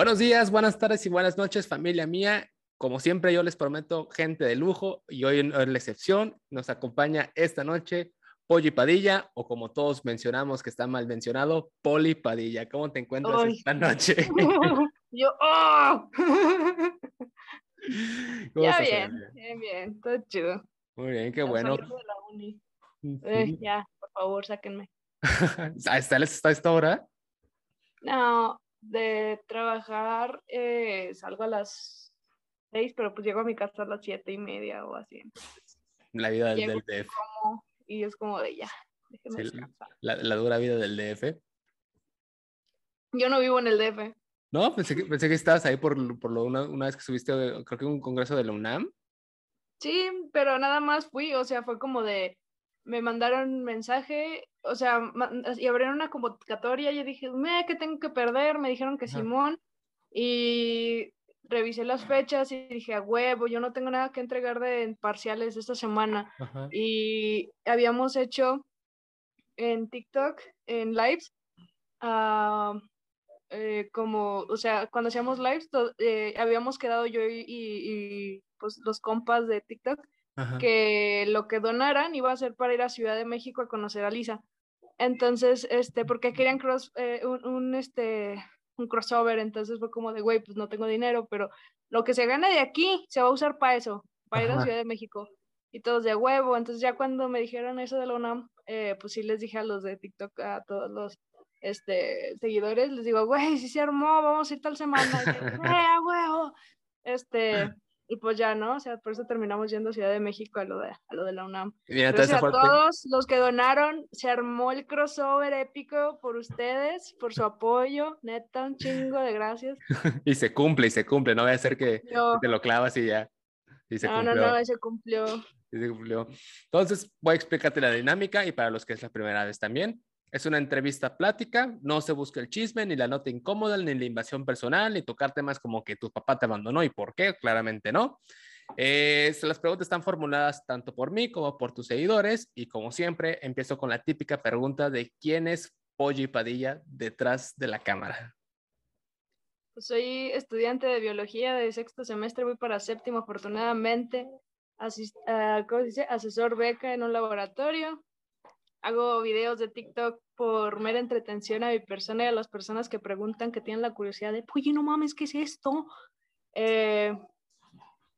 Buenos días, buenas tardes y buenas noches, familia mía. Como siempre, yo les prometo gente de lujo y hoy en la excepción nos acompaña esta noche Polly Padilla, o como todos mencionamos que está mal mencionado, Poli Padilla. ¿Cómo te encuentras esta noche? Yo, ¡oh! ya bien, bien, bien, todo chido. Muy bien, qué bueno. Eh, ya, por favor, sáquenme. ¿Está a esta hora? No, de trabajar eh, salgo a las seis, pero pues llego a mi casa a las siete y media o así. La vida del, DF. y es como de ya, la, dura vida del DF. Yo no vivo en el DF. No, pensé que, pensé que estabas ahí por, por lo, una, una, vez que subiste, creo que un congreso de la UNAM. Sí, pero nada más fui, o sea, fue como de, me mandaron un mensaje, o sea, y abrieron una convocatoria, yo dije, me, ¿qué tengo que perder? Me dijeron que Simón, y revisé las fechas y dije, a huevo, yo no tengo nada que entregar de parciales esta semana. Y habíamos hecho en TikTok, en lives, uh, eh, como, o sea, cuando hacíamos lives, eh, habíamos quedado yo y, y, pues los compas de TikTok que lo que donaran iba a ser para ir a Ciudad de México a conocer a Lisa. Entonces, este, porque querían cross, eh, un, un, este, un crossover, entonces fue como de, güey, pues no tengo dinero, pero lo que se gana de aquí se va a usar para eso, para ir a Ciudad de México. Y todos de huevo, entonces ya cuando me dijeron eso de la UNAM, eh, pues sí les dije a los de TikTok, a todos los este, seguidores, les digo, güey, si se armó, vamos a ir tal semana, y, a huevo! Este, y pues ya, ¿no? O sea, por eso terminamos yendo a Ciudad de México a lo de, a lo de la UNAM. Gracias a todos los que donaron, se armó el crossover épico por ustedes, por su apoyo, neta, un chingo de gracias. y se cumple, y se cumple, no voy a hacer que te lo clavas y ya. Y se no, no, no, se cumplió. se cumplió. Entonces, voy a explicarte la dinámica y para los que es la primera vez también. Es una entrevista plática, no se busca el chisme, ni la nota incómoda, ni la invasión personal, ni tocar temas como que tu papá te abandonó y por qué, claramente no. Eh, las preguntas están formuladas tanto por mí como por tus seguidores y como siempre empiezo con la típica pregunta de quién es Polly Padilla detrás de la cámara. Pues soy estudiante de biología de sexto semestre, voy para séptimo afortunadamente, uh, ¿cómo dice? asesor beca en un laboratorio, hago videos de TikTok por mera entretención a mi persona y a las personas que preguntan, que tienen la curiosidad de, oye, no mames, ¿qué es esto? Eh,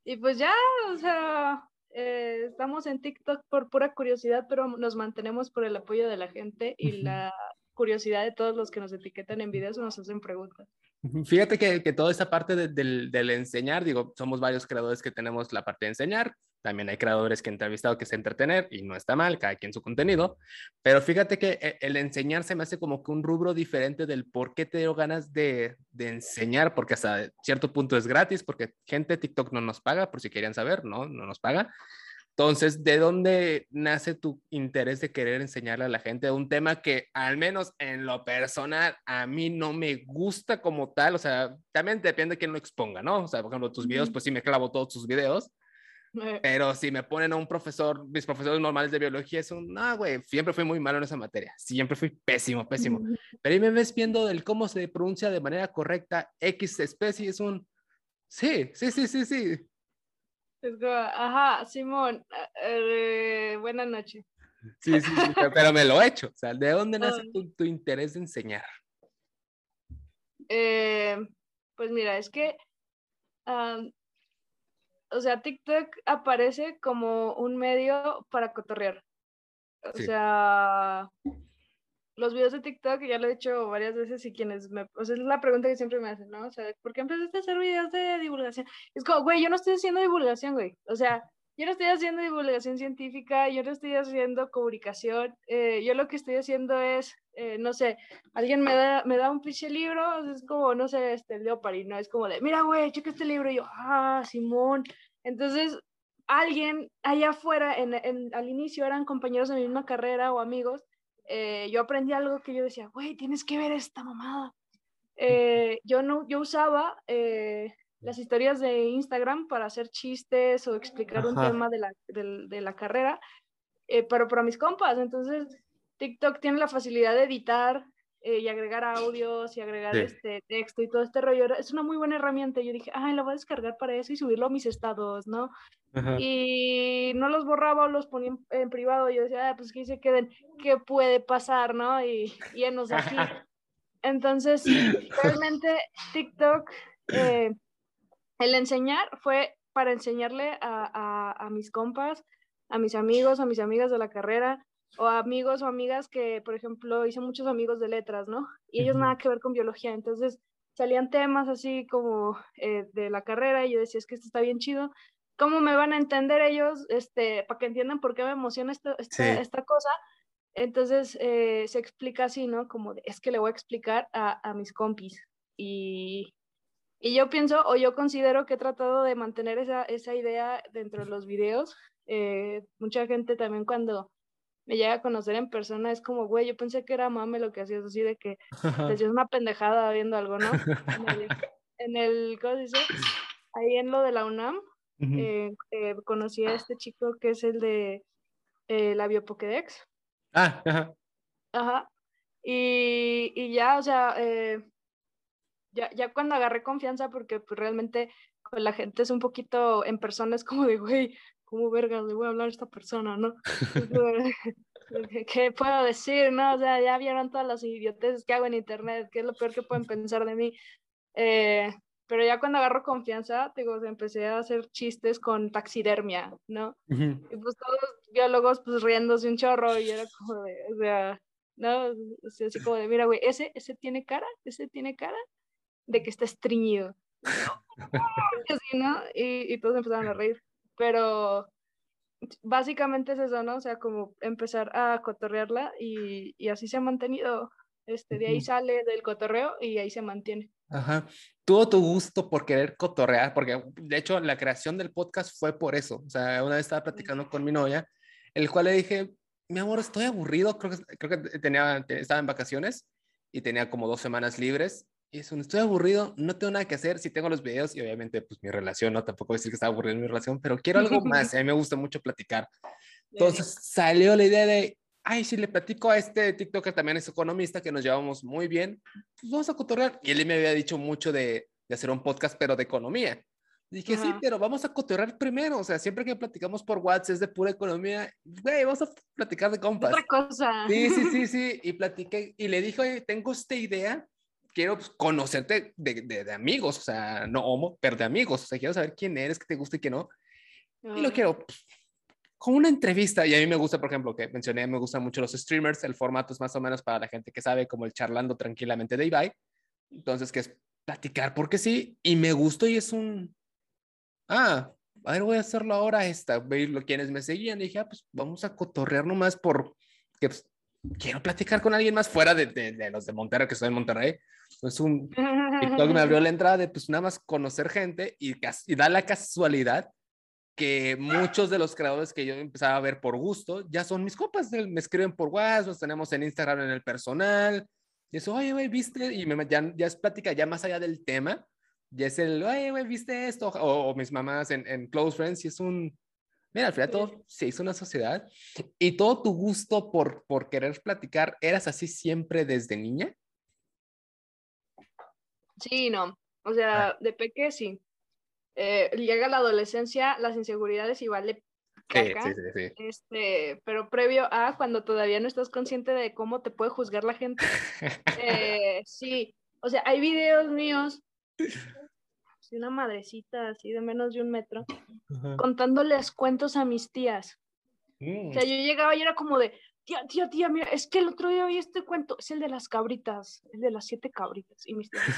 y pues ya, o sea, eh, estamos en TikTok por pura curiosidad, pero nos mantenemos por el apoyo de la gente y la curiosidad de todos los que nos etiquetan en videos o nos hacen preguntas. Fíjate que, que toda esa parte del, del, enseñar, digo, somos varios creadores que tenemos la parte de enseñar, también hay creadores que he entrevistado que se entretener y no está mal, cada quien su contenido, pero fíjate que eh, el enseñar se me hace como que un rubro diferente del por qué te dio ganas de, de enseñar, porque hasta cierto punto es gratis, porque gente TikTok no nos paga, por si querían saber, no, no nos paga. Entonces, ¿de dónde nace tu interés de querer enseñarle a la gente un tema que al menos en lo personal a mí no me gusta como tal? O sea, también depende de quién lo exponga, ¿no? O sea, por ejemplo, tus videos, pues sí me clavo todos tus videos. Eh. Pero si me ponen a un profesor, mis profesores normales de biología es un, no, güey, siempre fui muy malo en esa materia, siempre fui pésimo, pésimo. Pero ahí me ves viendo el cómo se pronuncia de manera correcta X especie, es un, sí, sí, sí, sí, sí, ajá, Simón, eh, buenas noches. Sí, sí, sí, pero me lo he hecho. O sea, ¿de dónde nace tu, interés de enseñar? Eh, pues mira, es que, o sea, TikTok aparece como un medio para cotorrear. O sea, los videos de TikTok, ya lo he hecho varias veces y quienes me, o sea, es la pregunta que siempre me hacen, ¿no? O sea, ¿por qué empezaste a hacer videos de divulgación? Es como, güey, yo no estoy haciendo divulgación, güey. O sea, yo no estoy haciendo divulgación científica, yo no estoy haciendo comunicación, eh, yo lo que estoy haciendo es, eh, no sé, alguien me da, me da un pinche libro, es como, no sé, este, Leopard, ¿no? Es como de, mira, güey, checa este libro, y yo, ah, Simón. Entonces, alguien allá afuera, en, en, al inicio eran compañeros de mi misma carrera o amigos, eh, yo aprendí algo que yo decía, güey, tienes que ver esta mamada. Eh, yo, no, yo usaba eh, las historias de Instagram para hacer chistes o explicar un tema de la, de, la carrera, pero para mis compas. Entonces, TikTok tiene la facilidad de editar eh, y agregar audios y agregar este texto y todo este rollo. Es una muy buena herramienta. Yo dije, ay, la voy a descargar para eso y subirlo a mis estados, ¿no? Y no los borraba o los ponía en, privado. Yo decía, ah, pues que se queden, ¿qué puede pasar, no? Y llenos aquí. Entonces, realmente TikTok, eh, el enseñar fue para enseñarle a, a, a mis compas, a mis amigos, a mis amigas de la carrera, o amigos o amigas que, por ejemplo, hice muchos amigos de letras, ¿no? Y ellos nada que ver con biología, entonces salían temas así como eh, de la carrera y yo decía, es que esto está bien chido, ¿cómo me van a entender ellos, este, para que entiendan por qué me emociona esta, esta, cosa? Entonces eh, se explica así, ¿no? Como es que le voy a explicar a, a mis compis y, y, yo pienso o yo considero que he tratado de mantener esa, esa idea dentro de los videos. Eh, mucha gente también cuando me llega a conocer en persona, es como, güey, yo pensé que era mame lo que hacías, así de que decías una pendejada viendo algo, ¿no? En el, ¿cómo se dice? Ahí en lo de la UNAM, eh, eh, conocí a este chico que es el de eh, la Biopoquedex. Ah, ajá. Ajá. Y, y ya, o sea, ya, ya cuando agarré confianza, porque pues realmente con la gente es un poquito en persona, es como de, güey, ¿cómo verga le voy a hablar a esta persona, no? ¿Qué puedo decir, no? O sea, ya vieron todas las idioteces que hago en internet, qué es lo peor que pueden pensar de mí. Eh, pero ya cuando agarro confianza, digo, empecé a hacer chistes con taxidermia, ¿no? Y pues todos los biólogos pues riéndose un chorro y era como de, o sea, ¿no? O sea, así como de, mira, güey, ese, ese tiene cara, ese tiene cara de que está estreñido. así, ¿no? Y, y todos empezaron a reír pero básicamente es eso, ¿no? O sea, como empezar a cotorrearla y, y así se ha mantenido. Este, de ahí sale del cotorreo y ahí se mantiene. Ajá. Tuvo tu gusto por querer cotorrear, porque de hecho la creación del podcast fue por eso. O sea, una vez estaba platicando con mi novia, el cual le dije, mi amor, estoy aburrido, creo que, creo que tenía, estaba en vacaciones y tenía como dos semanas libres y eso, estoy aburrido, no tengo nada que hacer, si tengo los videos y obviamente pues mi relación, no tampoco voy a decir que está aburrido en mi relación, pero quiero algo más, a mí me gusta mucho platicar. Entonces salió la idea de, ay, si le platico a este TikToker también es economista, que nos llevamos muy bien, pues vamos a cotorrear. Y él me había dicho mucho de, de hacer un podcast, pero de economía. Dije, sí, pero vamos a cotorrear primero. O sea, siempre que platicamos por WhatsApp es de pura economía. Güey, vamos a platicar de compas. Otra cosa. Sí, sí, sí, sí. Y platiqué y le dije, oye, tengo esta idea quiero pues, conocerte de, de, amigos, o sea, no homo, pero de amigos, o sea, quiero saber quién eres, qué te gusta y qué no. Y lo quiero pues, con una entrevista, y a mí me gusta, por ejemplo, que mencioné, me gustan mucho los streamers, el formato es más o menos para la gente que sabe, como el charlando tranquilamente de Ibai, entonces que es platicar porque sí, y me gustó y es un, ah, a ver, voy a hacerlo ahora esta, lo quienes me seguían, y dije, ah, pues vamos a cotorrear nomás por, que pues, quiero platicar con alguien más fuera de, de, de los de Monterrey, que estoy en Monterrey, es un TikTok me abrió la entrada de pues nada más conocer gente y, y da la casualidad que muchos de los creadores que yo empezaba a ver por gusto ya son mis copas, me escriben por WhatsApp, los tenemos en Instagram en el personal, y eso, oye, güey, viste, y me, ya, ya es plática ya más allá del tema, ya es el, oye, güey, viste esto, o, mis mamás en, en, Close Friends, y es un, mira, al final todo se hizo una sociedad, y todo tu gusto por, por querer platicar, ¿eras así siempre desde niña? Sí, no. O sea, ah. de peque sí. Eh, llega la adolescencia, las inseguridades igual le caca, sí, sí, sí, Este, pero previo a cuando todavía no estás consciente de cómo te puede juzgar la gente. eh, sí, o sea, hay videos míos de una madrecita así de menos de un metro contándoles cuentos a mis tías. O sea, mm. yo llegaba y era como de, tía, tía, tía, mira, es que el otro día oí este cuento, es el de las cabritas, el de las siete cabritas. Y mis tías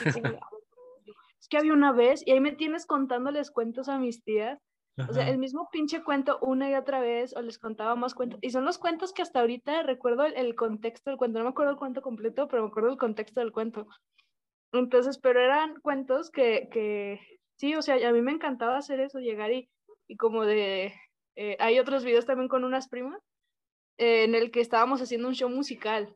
es que había una vez, y ahí me tienes contándoles cuentos a mis tías. O sea, el mismo pinche cuento una y otra vez, o les contaba más cuentos. Y son los cuentos que hasta ahorita recuerdo el, contexto del cuento. No me acuerdo el cuento completo, pero me acuerdo el contexto del cuento. Entonces, pero eran cuentos que, que sí, o sea, a mí me encantaba hacer eso, llegar y, y como de... Eh, hay otros videos también con unas primas en el que estábamos haciendo un show musical.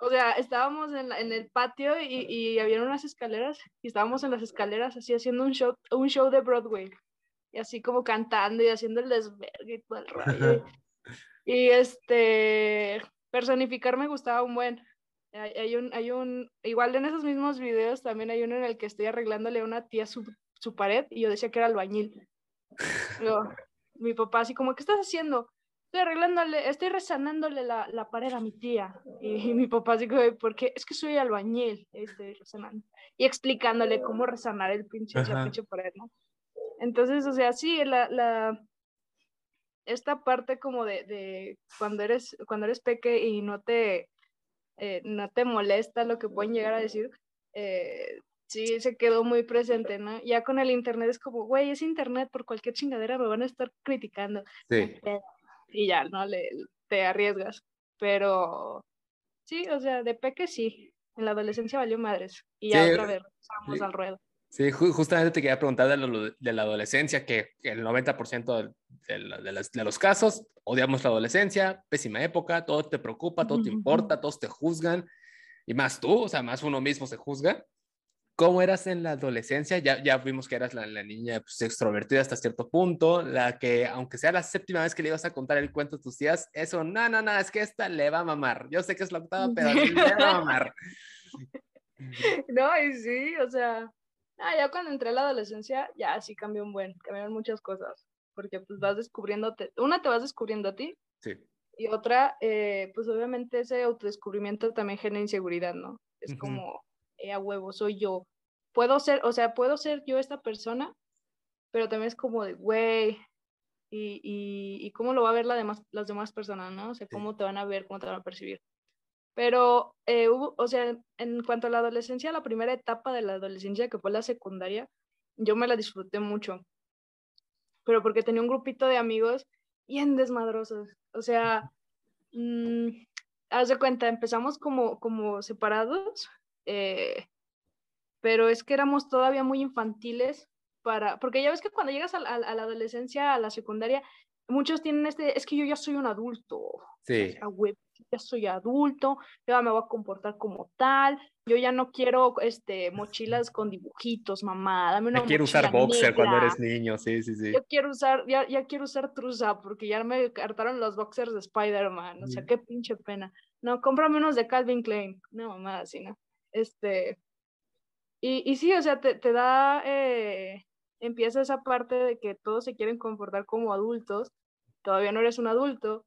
O sea, estábamos en, en el patio y, y, había unas escaleras y estábamos en las escaleras así haciendo un show, un show de Broadway. Y así como cantando y haciendo el desvergue y todo el rollo. y este, personificar me gustaba un buen. Hay, un, hay un, igual en esos mismos videos también hay uno en el que estoy arreglándole a una tía su, su pared y yo decía que era albañil. mi papá así como, ¿qué estás haciendo? Estoy arreglándole, estoy resanándole la, la pared a mi tía. Y, mi papá así como, ¿por qué? Es que soy albañil, estoy resanando. Y explicándole cómo resanar el pinche, pinche pared, ¿no? Entonces, o sea, sí, la, la, esta parte como de, de, cuando eres, cuando eres peque y no te, eh, no te molesta lo que pueden llegar a decir, eh, sí se quedó muy presente, ¿no? Ya con el internet es como, güey, es internet, por cualquier chingadera me van a estar criticando. Sí. Y ya, ¿no? Le, te arriesgas. Pero sí, o sea, de peque sí. En la adolescencia valió madres. Y ya otra vez vamos al ruedo. Sí, justamente te quería preguntar de, de la adolescencia, que el 90% de, de, de, los casos odiamos la adolescencia, pésima época, todo te preocupa, todo te importa, todos te juzgan, y más tú, o sea, más uno mismo se juzga. ¿Cómo eras en la adolescencia? Ya, ya vimos que eras la, niña pues, extrovertida hasta cierto punto, la que, aunque sea la séptima vez que le ibas a contar el cuento a tus tías, eso, no, no, no, es que esta le va a mamar. Yo sé que es la octava, pero le va a mamar. No, y sí, o sea, ah, ya cuando entré a la adolescencia, ya sí cambió un buen, cambiaron muchas cosas, porque pues vas descubriéndote, una te vas descubriendo a ti, sí. y otra, eh, pues obviamente ese autodescubrimiento también genera inseguridad, ¿no? Es como eh, a huevo, soy yo. Puedo ser, o sea, puedo ser yo esta persona, pero también es como de, güey, y, y, cómo lo va a ver la demás, las demás personas, ¿no? O sea, cómo te van a ver, cómo te van a percibir. Pero, eh, hubo, o sea, en cuanto a la adolescencia, la primera etapa de la adolescencia, que fue la secundaria, yo me la disfruté mucho. Pero porque tenía un grupito de amigos bien desmadrosos. O sea, mmm, haz de cuenta, empezamos como, como separados eh, pero es que éramos todavía muy infantiles para, porque ya ves que cuando llegas a, la adolescencia, a la secundaria, muchos tienen este, es que yo ya soy un adulto, sí. ya soy adulto, ya me voy a comportar como tal, yo ya no quiero este, mochilas con dibujitos, mamá, dame una quiero usar boxer cuando eres niño, sí, sí, sí. Yo quiero usar, ya, ya quiero usar truza, porque ya me cartaron los boxers de Spider-Man, o sea, qué pinche pena. No, cómprame unos de Calvin Klein, no, mamá, así, ¿no? Este, y, y sí, o sea, te, te da, eh, empieza esa parte de que todos se quieren comportar como adultos, todavía no eres un adulto.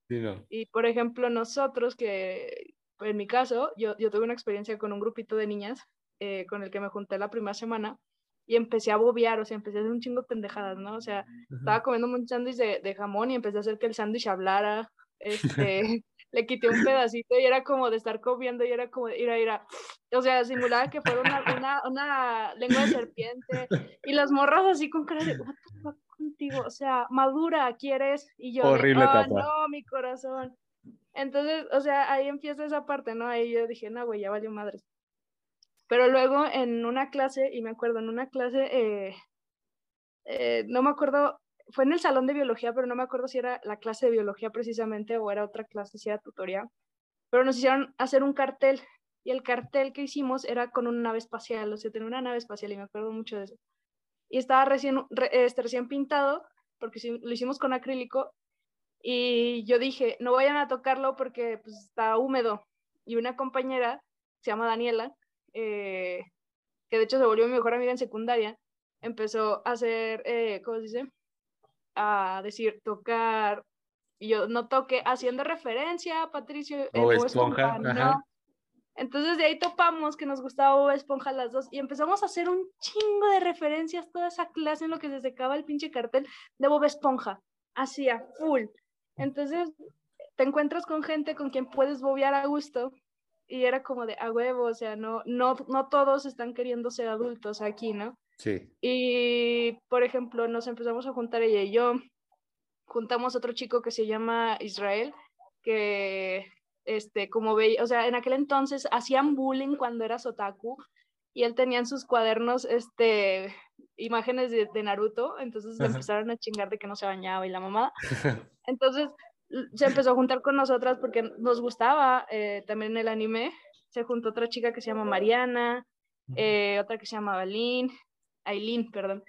Y por ejemplo, nosotros que, en mi caso, yo, yo tuve una experiencia con un grupito de niñas eh, con el que me junté la primera semana y empecé a bobear, o sea, empecé a hacer un chingo de pendejadas, ¿no? O sea, estaba comiendo un sándwich de, de, jamón y empecé a hacer que el sándwich hablara, este, le quité un pedacito y era como de estar comiendo y era como de ir a ir a, o sea, simulaba que fuera una, una, una, lengua de serpiente y las morras así con cara de, what the fuck contigo, o sea, madura, ¿quieres? Y yo, Horrible de, no, mi corazón. Entonces, o sea, ahí empieza esa parte, ¿no? Ahí yo dije, no, güey, ya valió madres. Pero luego en una clase, y me acuerdo, en una clase, eh, eh, no me acuerdo fue en el salón de biología, pero no me acuerdo si era la clase de biología precisamente o era otra clase, si era tutoría, pero nos hicieron hacer un cartel y el cartel que hicimos era con una nave espacial, o sea, tenía una nave espacial y me acuerdo mucho de eso. Y estaba recién, este, recién pintado, porque lo hicimos con acrílico, y yo dije, no vayan a tocarlo porque pues, está húmedo. Y una compañera, se llama Daniela, eh, que de hecho se volvió mi mejor amiga en secundaria, empezó a hacer, eh, ¿cómo se dice? A decir tocar, y yo no toqué, haciendo referencia a Patricio o Esponja, Entonces de ahí topamos que nos gustaba Bob Esponja las dos y empezamos a hacer un chingo de referencias toda esa clase en lo que se secaba el pinche cartel de Bob Esponja, así a full. Entonces te encuentras con gente con quien puedes bobear a gusto y era como de a huevo, o sea, no, no, no todos están queriendo ser adultos aquí, ¿no? Y, por ejemplo, nos empezamos a juntar ella y yo. Juntamos otro chico que se llama Israel, que, este, como veía, o sea, en aquel entonces hacían bullying cuando era otaku y él tenía en sus cuadernos, este, imágenes de, Naruto, entonces empezaron a chingar de que no se bañaba y la mamá. Entonces se empezó a juntar con nosotras porque nos gustaba eh, también el anime. Se juntó otra chica que se llama Mariana, eh, otra que se llama Balín, Aileen, perdón.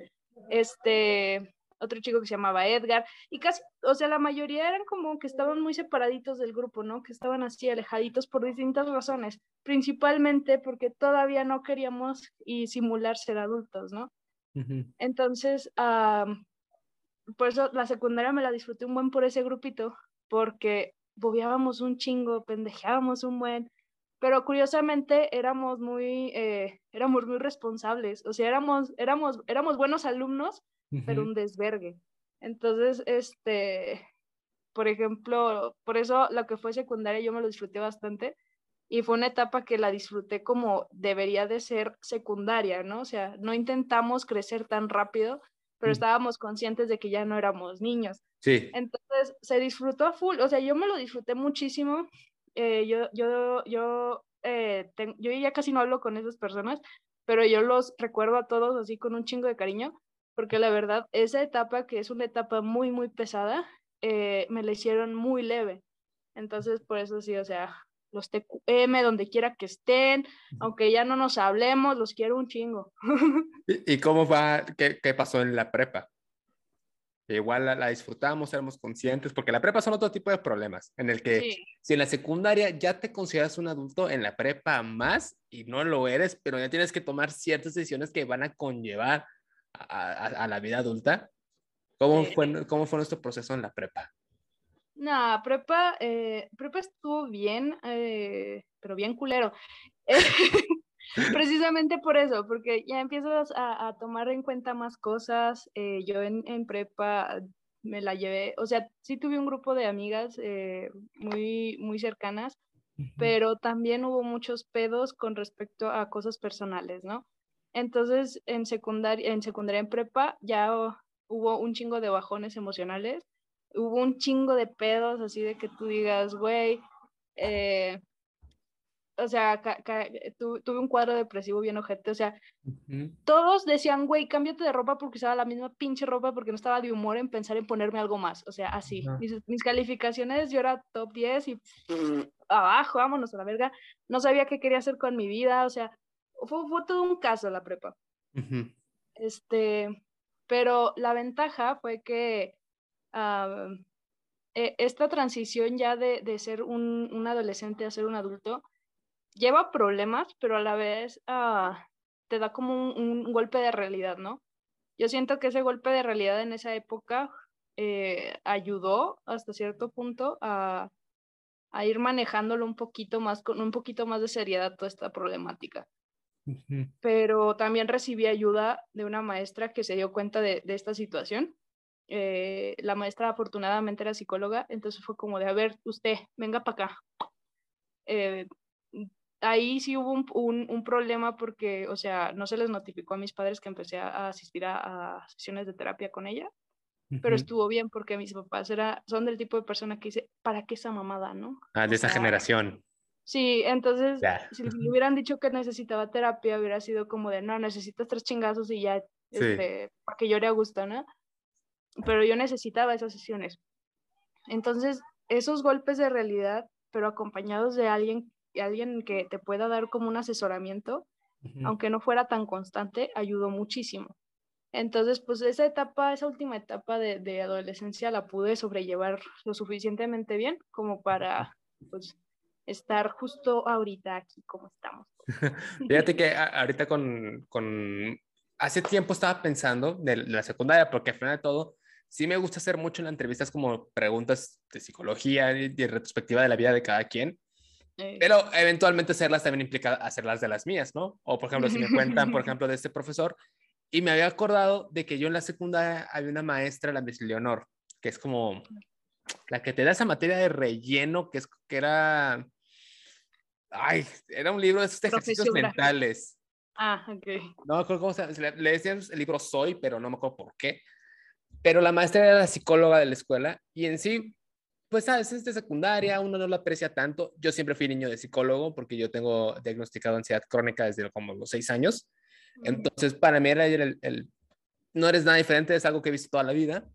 Este, otro chico que se llamaba Edgar, y casi, o sea, la mayoría eran como que estaban muy separaditos del grupo, ¿no? Que estaban así alejaditos por distintas razones, principalmente porque todavía no queríamos y simular ser adultos, ¿no? Entonces, por eso la secundaria me la disfruté un buen por ese grupito, porque bobeábamos un chingo, pendejeábamos un buen, pero curiosamente éramos muy, eh, éramos muy responsables, o sea, éramos, éramos, éramos buenos alumnos, pero un desvergue. Entonces, este, por ejemplo, por eso lo que fue secundaria yo me lo disfruté bastante y fue una etapa que la disfruté como debería de ser secundaria, ¿no? O sea, no intentamos crecer tan rápido, pero estábamos conscientes de que ya no éramos niños. Sí. Entonces, se disfrutó a full, o sea, yo me lo disfruté muchísimo. Eh, yo, yo, yo, eh, yo ya casi no hablo con esas personas, pero yo los recuerdo a todos así con un chingo de cariño porque la verdad, esa etapa, que es una etapa muy, muy pesada, eh, me la hicieron muy leve. Entonces, por eso sí, o sea, los TQM, donde quiera que estén, aunque ya no nos hablemos, los quiero un chingo. ¿Y, cómo va, qué, qué, pasó en la prepa? Igual la, disfrutamos, éramos conscientes, porque la prepa son otro tipo de problemas, en el que si en la secundaria ya te consideras un adulto, en la prepa más, y no lo eres, pero ya tienes que tomar ciertas decisiones que van a conllevar a, la vida adulta. ¿Cómo, fue, ¿Cómo fue nuestro proceso en la prepa? No, prepa, eh, prepa estuvo bien, eh, pero bien culero. Precisamente por eso, porque ya empiezas a, tomar en cuenta más cosas. Eh, yo en, en, prepa me la llevé, o sea, sí tuve un grupo de amigas muy, muy cercanas, pero también hubo muchos pedos con respecto a cosas personales, ¿no? Entonces, en secundaria, en secundaria, en prepa, ya hubo un chingo de bajones emocionales, hubo un chingo de pedos, así de que tú digas, güey, eh, o sea, tuve un cuadro depresivo bien ojete, o sea, todos decían, güey, cámbiate de ropa porque usaba la misma pinche ropa porque no estaba de humor en pensar en ponerme algo más, o sea, así. mis, mis, calificaciones, yo era top 10 y abajo, vámonos a la verga, no sabía qué quería hacer con mi vida, o sea, fue, todo un caso la prepa. Este, pero la ventaja fue que ah, e, esta transición ya de, ser un, adolescente a ser un adulto lleva problemas, pero a la vez ah, te da como un, golpe de realidad, ¿no? Yo siento que ese golpe de realidad en esa época eh, ayudó hasta cierto punto a, a ir manejándolo un poquito más, con un poquito más de seriedad toda esta problemática pero también recibí ayuda de una maestra que se dio cuenta de, esta situación. Eh, la maestra afortunadamente era psicóloga, entonces fue como de, a ver, usted, venga para acá. Eh, ahí sí hubo un, problema porque, o sea, no se les notificó a mis padres que empecé a, asistir a, sesiones de terapia con ella, pero estuvo bien porque mis papás era, son del tipo de persona que dice, ¿para qué esa mamada, no? Ah, de esa generación. Sí, entonces, si le hubieran dicho que necesitaba terapia, hubiera sido como de, no, necesitas tres chingazos y ya, este, porque llore a gusto, ¿no? Pero yo necesitaba esas sesiones. Entonces, esos golpes de realidad, pero acompañados de alguien, alguien que te pueda dar como un asesoramiento, aunque no fuera tan constante, ayudó muchísimo. Entonces, pues esa etapa, esa última etapa de, de adolescencia la pude sobrellevar lo suficientemente bien como para, pues, estar justo ahorita aquí como estamos. Fíjate que ahorita con, con, hace tiempo estaba pensando de la secundaria, porque al final de todo, sí me gusta hacer mucho en las entrevistas como preguntas de psicología y de retrospectiva de la vida de cada quien. Eh. Pero eventualmente hacerlas también implica hacerlas de las mías, ¿no? O por ejemplo, si me cuentan, por ejemplo, de este profesor, y me había acordado de que yo en la secundaria había una maestra, la Miss Leonor, que es como la que te da esa materia de relleno, que, es, que era, ay, era un libro de esos ejercicios mentales. Ah, ok. No me acuerdo cómo se le, le decían el libro Soy, pero no me acuerdo por qué. Pero la maestra era la psicóloga de la escuela y en sí, pues sabes, es de secundaria, uno no lo aprecia tanto. Yo siempre fui niño de psicólogo porque yo tengo diagnosticado ansiedad crónica desde como los seis años. Entonces, para mí era el, el, no eres nada diferente, es algo que he visto toda la vida.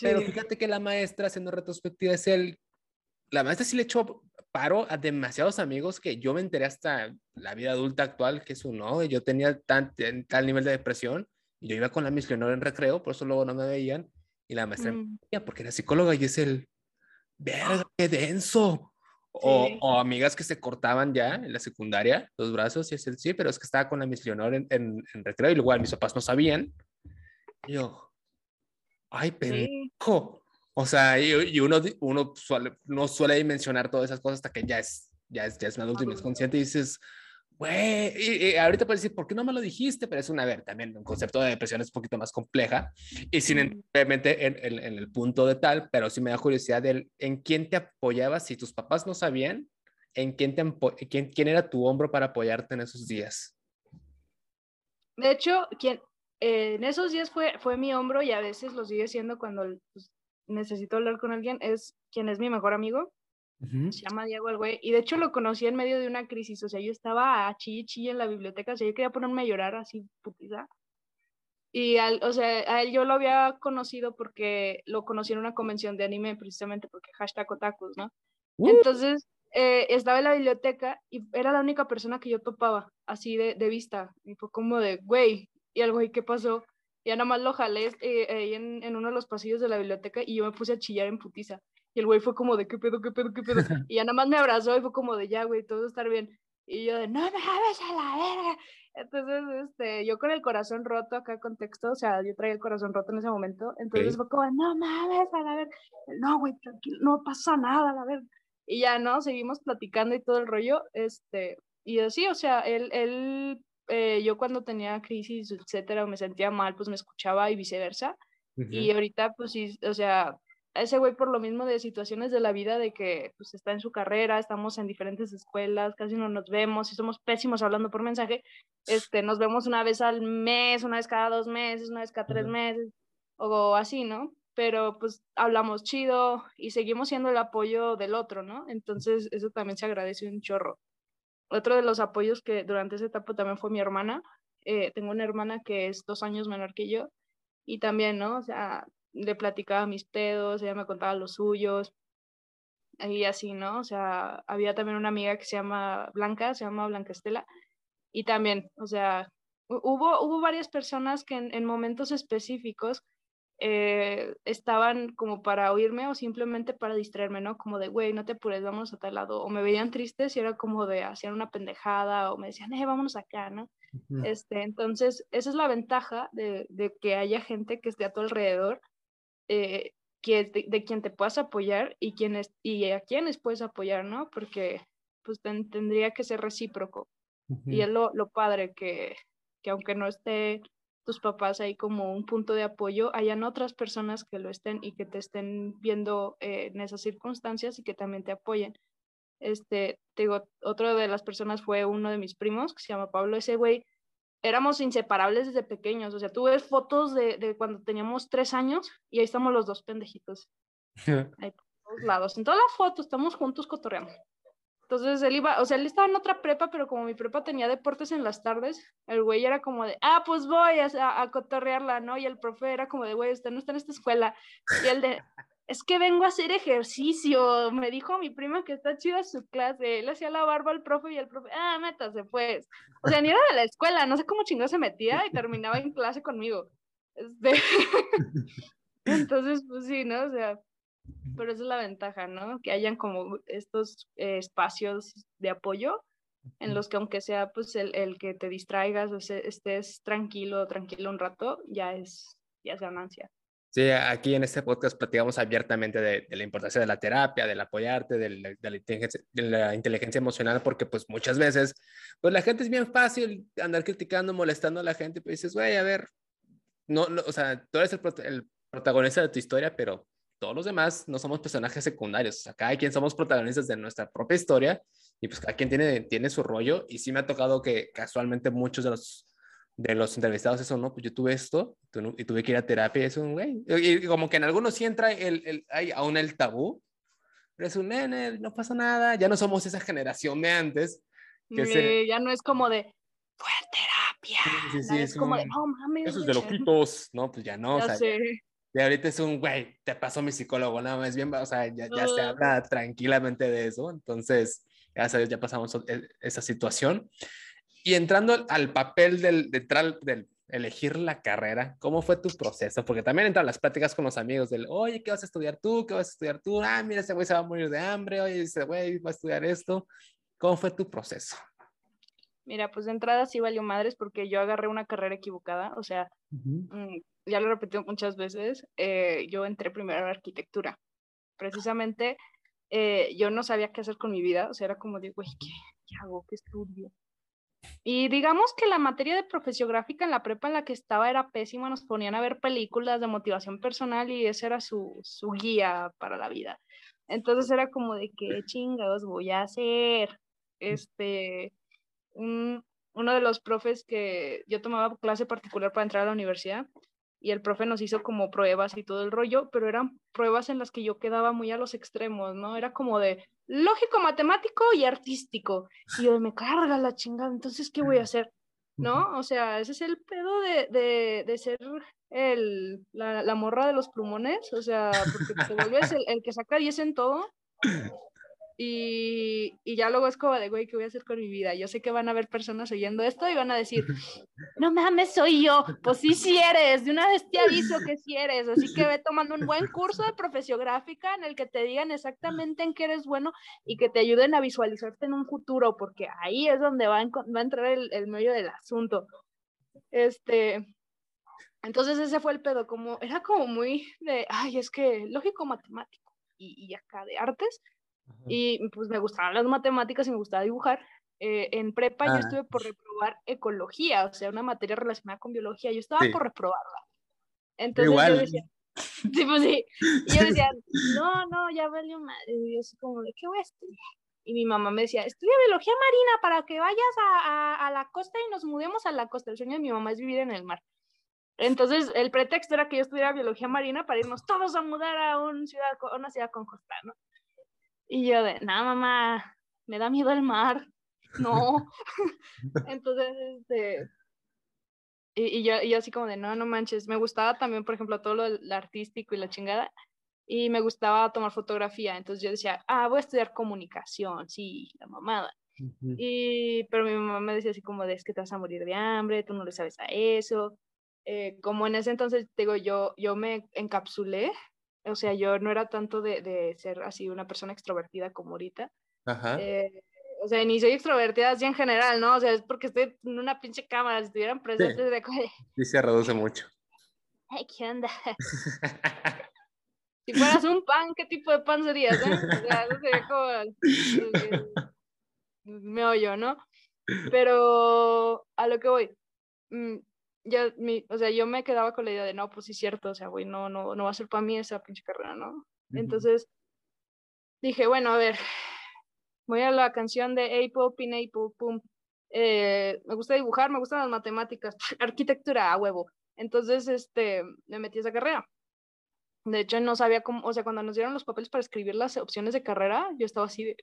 Pero fíjate que la maestra, haciendo retrospectiva, es el. La maestra sí le echó paro a demasiados amigos que yo me enteré hasta la vida adulta actual, que es uno. Yo tenía tan, tal nivel de depresión. Y yo iba con la Miss Leonor en recreo, por eso luego no me veían. Y la maestra, mm. porque era psicóloga y es el, verga, qué denso. O, o, amigas que se cortaban ya en la secundaria los brazos y es el sí, pero es que estaba con la Miss Leonor en, en, en recreo y igual mis papás no sabían. Y yo, ay, pendejo. O sea, y, y, uno, uno suele, no suele dimensionar todas esas cosas hasta que ya es, ya es, ya es un adulto y es consciente y dices, güey, y, ahorita puedes decir, ¿por qué no me lo dijiste? Pero es una, a ver, también un concepto de depresión es un poquito más compleja y sin obviamente en, en, el punto de tal, pero sí me da curiosidad del en quién te apoyabas si tus papás no sabían, en quién, te, quién, quién era tu hombro para apoyarte en esos días. De hecho, quien, eh, en esos días fue, fue mi hombro y a veces lo sigue siendo cuando pues, necesito hablar con alguien, es quien es mi mejor amigo se llama Diego el güey. Y de hecho lo conocí en medio de una crisis. O sea, yo estaba a chilli en la biblioteca. O sea, yo quería ponerme a llorar así, putiza. Y al, o sea, a él yo lo había conocido porque lo conocí en una convención de anime, precisamente porque hashtag otakus, ¿no? Uh. Entonces, eh, estaba en la biblioteca y era la única persona que yo topaba, así de, de vista. Y fue como de, güey, y algo, ¿y qué pasó? Y ya nada más lo jalé eh, ahí en, en, uno de los pasillos de la biblioteca y yo me puse a chillar en putiza. Y el güey fue como de, ¿qué pedo, qué pedo, qué pedo? Y ya nada más me abrazó y fue como de, ya, güey, todo estar bien. Y yo de, no me hables a la verga. Entonces, este, yo con el corazón roto acá contexto, o sea, yo traía el corazón roto en ese momento, entonces fue como, no mames, a la verga. No, güey, tranquilo, no pasa nada, a la verga. Y ya, ¿no? Seguimos platicando y todo el rollo, este, y así, o sea, él, él eh, yo cuando tenía crisis, etcétera, o me sentía mal, pues me escuchaba y viceversa. Y ahorita, pues sí, o sea, ese güey por lo mismo de situaciones de la vida, de que pues está en su carrera, estamos en diferentes escuelas, casi no nos vemos y somos pésimos hablando por mensaje, este, nos vemos una vez al mes, una vez cada dos meses, una vez cada tres meses o así, ¿no? Pero pues hablamos chido y seguimos siendo el apoyo del otro, ¿no? Entonces eso también se agradece un chorro. Otro de los apoyos que durante esa etapa también fue mi hermana. Eh, tengo una hermana que es dos años menor que yo y también, ¿no? O sea, le platicaba mis pedos, ella me contaba los suyos, y así, ¿no? O sea, había también una amiga que se llama Blanca, se llama Blanca Estela, y también, o sea, hubo, hubo varias personas que en, momentos específicos eh, estaban como para oírme o simplemente para distraerme, ¿no? Como de, güey, no te apures, vamos a tal lado. O me veían tristes y era como de, hacían una pendejada o me decían, eh, vámonos acá, ¿no? este, entonces, esa es la ventaja de, de, que haya gente que esté a tu alrededor eh, que de, quien te puedas apoyar y, quienes, y a quienes puedes apoyar, ¿no? Porque pues tendría que ser recíproco. Y es lo, lo padre que, que aunque no esté tus papás ahí como un punto de apoyo, hayan otras personas que lo estén y que te estén viendo eh, en esas circunstancias y que también te apoyen. Este, te digo, otra de las personas fue uno de mis primos, que se llama Pablo, ese güey éramos inseparables desde pequeños. O sea, tú ves fotos de, de cuando teníamos tres años y ahí estamos los dos pendejitos. ahí por todos lados. En todas las fotos estamos juntos cotorreando. Entonces él iba, o sea, él estaba en otra prepa, pero como mi prepa tenía deportes en las tardes, el güey era como de, ah, pues voy a, a cotorrearla, ¿no? Y el profe era como de, güey, usted no está en esta escuela. Y el de, es que vengo a hacer ejercicio. Me dijo mi prima que está chida su clase. Él hacía la barba al profe y el profe, ah, métase pues. O sea, ni era de la escuela, no sé cómo chingado se metía y terminaba en clase conmigo. Este... Entonces, pues sí, ¿no? O sea, pero esa es la ventaja, ¿no? Que hayan como estos eh, espacios de apoyo en los que aunque sea pues el, el que te distraigas o estés tranquilo, tranquilo un rato, ya es, ya es ganancia. Sí, aquí en este podcast platicamos abiertamente de, la importancia de la terapia, del apoyarte, de la, de, la inteligencia, de la, inteligencia, emocional, porque pues muchas veces, pues la gente es bien fácil andar criticando, molestando a la gente, pues dices, güey, a ver, no, no, o sea, tú eres el, el, protagonista de tu historia, pero todos los demás no somos personajes secundarios, o sea, cada quien somos protagonistas de nuestra propia historia y pues cada quien tiene, tiene su rollo y sí me ha tocado que casualmente muchos de los de los entrevistados eso, ¿no? Pues yo tuve esto y tuve que ir a terapia es un güey. Y como que en algunos sí entra el, el, hay aún el tabú, pero es un nene, no pasa nada, ya no somos esa generación de antes. Que Ya no es como de, fue terapia. Sí, sí, es, como de, no mames. Esos de loquitos, ¿no? Pues ya no. Ya o sea, sé. Y ahorita es un, güey, te pasó mi psicólogo, nada más bien, o sea, ya, ya se habla tranquilamente de eso. Entonces, ya sabes, ya pasamos e, esa situación. Y entrando al papel del, del, del, elegir la carrera, ¿cómo fue tu proceso? Porque también entran las pláticas con los amigos del, oye, ¿qué vas a estudiar tú? ¿Qué vas a estudiar tú? Ah, mira, ese güey se va a morir de hambre, oye, ese güey va a estudiar esto. ¿Cómo fue tu proceso? Mira, pues de entrada sí valió madres porque yo agarré una carrera equivocada, o sea, mm, ya lo he repetido muchas veces, eh, yo entré primero a arquitectura. Precisamente eh, yo no sabía qué hacer con mi vida, o sea, era como de, güey, ¿qué, ¿qué hago? ¿Qué estudio? Y digamos que la materia de profesiográfica en la prepa en la que estaba era pésima, nos ponían a ver películas de motivación personal y ese era su, su guía para la vida. Entonces era como de qué chingados voy a hacer. Este, un, uno de los profes que yo tomaba clase particular para entrar a la universidad, y el profe nos hizo como pruebas y todo el rollo, pero eran pruebas en las que yo quedaba muy a los extremos, ¿no? Era como de lógico, matemático y artístico. Y yo me carga la chingada, entonces, ¿qué voy a hacer? ¿No? O sea, ese es el pedo de, de, de ser el, la, la, morra de los plumones, o sea, porque te vuelves el, el que saca 10 en todo. Y, y, ya luego es como de, güey, ¿qué voy a hacer con mi vida? Yo sé que van a haber personas oyendo esto y van a decir, no mames, soy yo. Pues sí, sí eres. De una vez te aviso que sí eres. Así que ve tomando un buen curso de profesiográfica en el que te digan exactamente en qué eres bueno y que te ayuden a visualizarte en un futuro, porque ahí es donde va a, va a entrar el, el medio del asunto. Este, entonces ese fue el pedo, como, era como muy de, ay, es que lógico matemático y, y acá de artes y pues me gustaban las matemáticas y me gustaba dibujar. Eh, en prepa yo estuve por reprobar ecología, o sea, una materia relacionada con biología, yo estaba Sí. por reprobarla. Entonces Igual. yo decía, sí, pues sí, y yo decía, no, no, ya valió madre, y yo así como, ¿de qué voy a estudiar? Y mi mamá me decía, estudia biología marina para que vayas a, a, a la costa y nos mudemos a la costa. El sueño de mi mamá es vivir en el mar. Entonces, el pretexto era que yo estudiara biología marina para irnos todos a mudar a, un ciudad, a una ciudad con costa, ¿no? Y yo de, nada, mamá, me da miedo el mar. No. Entonces, este, y, y yo, y yo así como de, no, no manches, me gustaba también, por ejemplo, todo lo, lo artístico y la chingada, y me gustaba tomar fotografía, entonces yo decía, ah, voy a estudiar comunicación, sí, la mamada. Ujú. Y, pero mi mamá me decía así como de, es que te vas a morir de hambre, tú no le sabes a eso. Eh, como en ese entonces, digo, yo, yo me encapsulé, o sea, yo no era tanto de, de ser así una persona extrovertida como ahorita. Ajá. Eh, o sea, ni soy extrovertida así en general, ¿no? O sea, es porque estoy en una pinche cámara, si estuvieran presentes como de, Sí, se reduce mucho. ay, ¿qué onda? Si fueras un pan, ¿qué tipo de pan serías, eh? O sea, eso sería como el meollo, ¿no? Pero a lo que voy, mm, ya, mi, o sea, yo me quedaba con la idea de, no, pues sí es cierto, o sea, güey, no, no, no va a ser para mí esa pinche carrera, ¿no? Entonces dije, bueno, a ver, voy a la canción de Apple, Pin Apple, pum. Eh, me gusta dibujar, me gustan las matemáticas, arquitectura, a huevo. Entonces, este, me metí a esa carrera. De hecho, no sabía cómo, o sea, cuando nos dieron los papeles para escribir las opciones de carrera, yo estaba así de...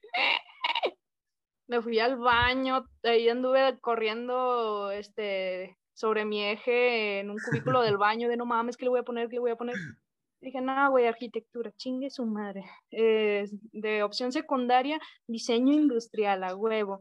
Me fui al baño, ahí anduve corriendo, este, sobre mi eje en un cubículo del baño, de no mames, ¿qué le voy a poner? ¿Qué le voy a poner? Dije, no, güey, arquitectura, chingue su madre. Eh, de opción secundaria, diseño industrial, a huevo.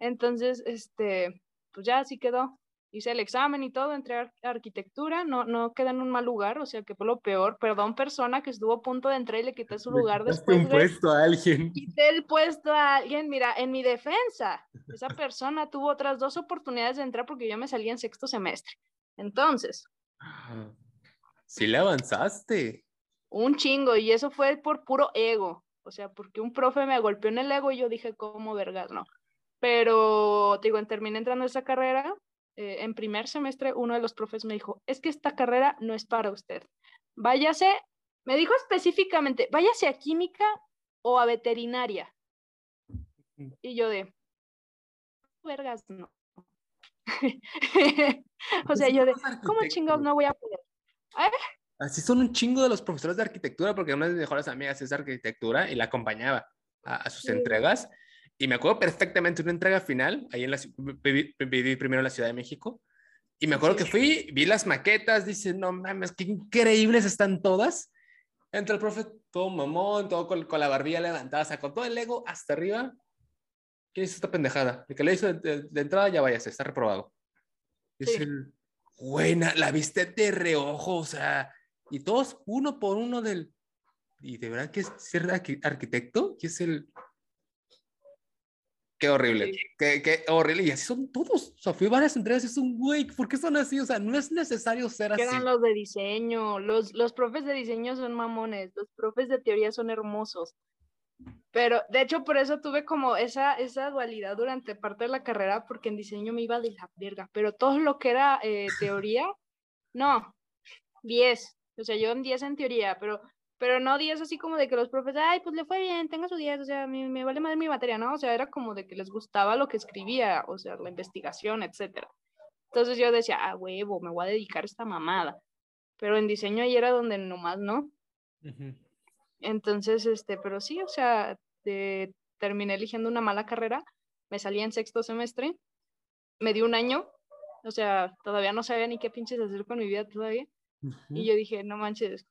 Entonces, este, pues ya así quedó. Hice el examen y todo, entré a ar- arquitectura, no, no quedé en un mal lugar, o sea que fue lo peor. Perdón, persona que estuvo a punto de entrar y le quité su lugar después. un puesto a alguien. quité el puesto a alguien, mira, en mi defensa, esa persona tuvo otras dos oportunidades de entrar porque yo me salí en sexto semestre. Entonces, Sí le avanzaste. un chingo, y eso fue por puro ego, o sea, porque un profe me golpeó en el ego y yo dije, ¿cómo vergas? No. Pero, te digo, terminé entrando a esa carrera, eh, en primer semestre uno de los profes me dijo, es que esta carrera no es para usted. Váyase, me dijo específicamente, váyase a química o a veterinaria. Y yo de, vergas, no. o sea, yo de, ¿cómo chingados no voy a poder? Así son un chingo de los profesores de arquitectura, porque una de mis mejores amigas es de arquitectura y la acompañaba a, a sus Sí. entregas. Y me acuerdo perfectamente una entrega final, ahí en la, viví, viví primero en la Ciudad de México, y me acuerdo Sí. que fui, vi las maquetas, dice, no mames, qué increíbles están todas. Entra el profe todo mamón, todo con, con la barbilla levantada, sacó todo el ego hasta arriba. ¿Qué es esta pendejada? El que le hizo de, de- de entrada ya váyase, está reprobado. Sí. Dice, buena, la viste de reojo, o sea, y todos uno por uno del, y de verdad que es ser arquitecto, que es el, Qué horrible, qué, qué, horrible. Y así son todos. O sea, fui varias entregas y es un güey, ¿por qué son así? O sea, no es necesario ser así. Quedan los de diseño, los, los profes de diseño son mamones, los profes de teoría son hermosos. Pero de hecho, por eso tuve como esa, esa dualidad durante parte de la carrera, porque en diseño me iba de la verga. Pero todo lo que era eh, teoría, no, 10. O sea, yo en 10 en teoría, pero pero no 10 así como de que los profes, ay, pues le fue bien, tenga su 10, o sea, me, me vale más mi materia, ¿no? O sea, era como de que les gustaba lo que escribía, o sea, la investigación, etcétera. Entonces yo decía, ah, huevo, me voy a dedicar a esta mamada. Pero en diseño ahí era donde nomás no. Entonces, este, pero sí, o sea, terminé eligiendo una mala carrera, me salí en sexto semestre, me di un año, o sea, todavía no sabía ni qué pinches hacer con mi vida todavía. Y yo dije, no manches,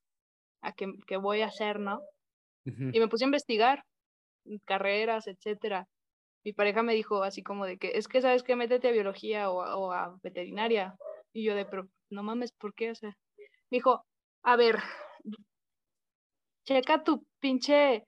a qué, voy a hacer, ¿no? Y me puse a investigar carreras, etcétera. Mi pareja me dijo así como de que, es que sabes que métete a biología o, a veterinaria. Y yo de, pero no mames, ¿por qué? O sea, me dijo, a ver, checa tu pinche,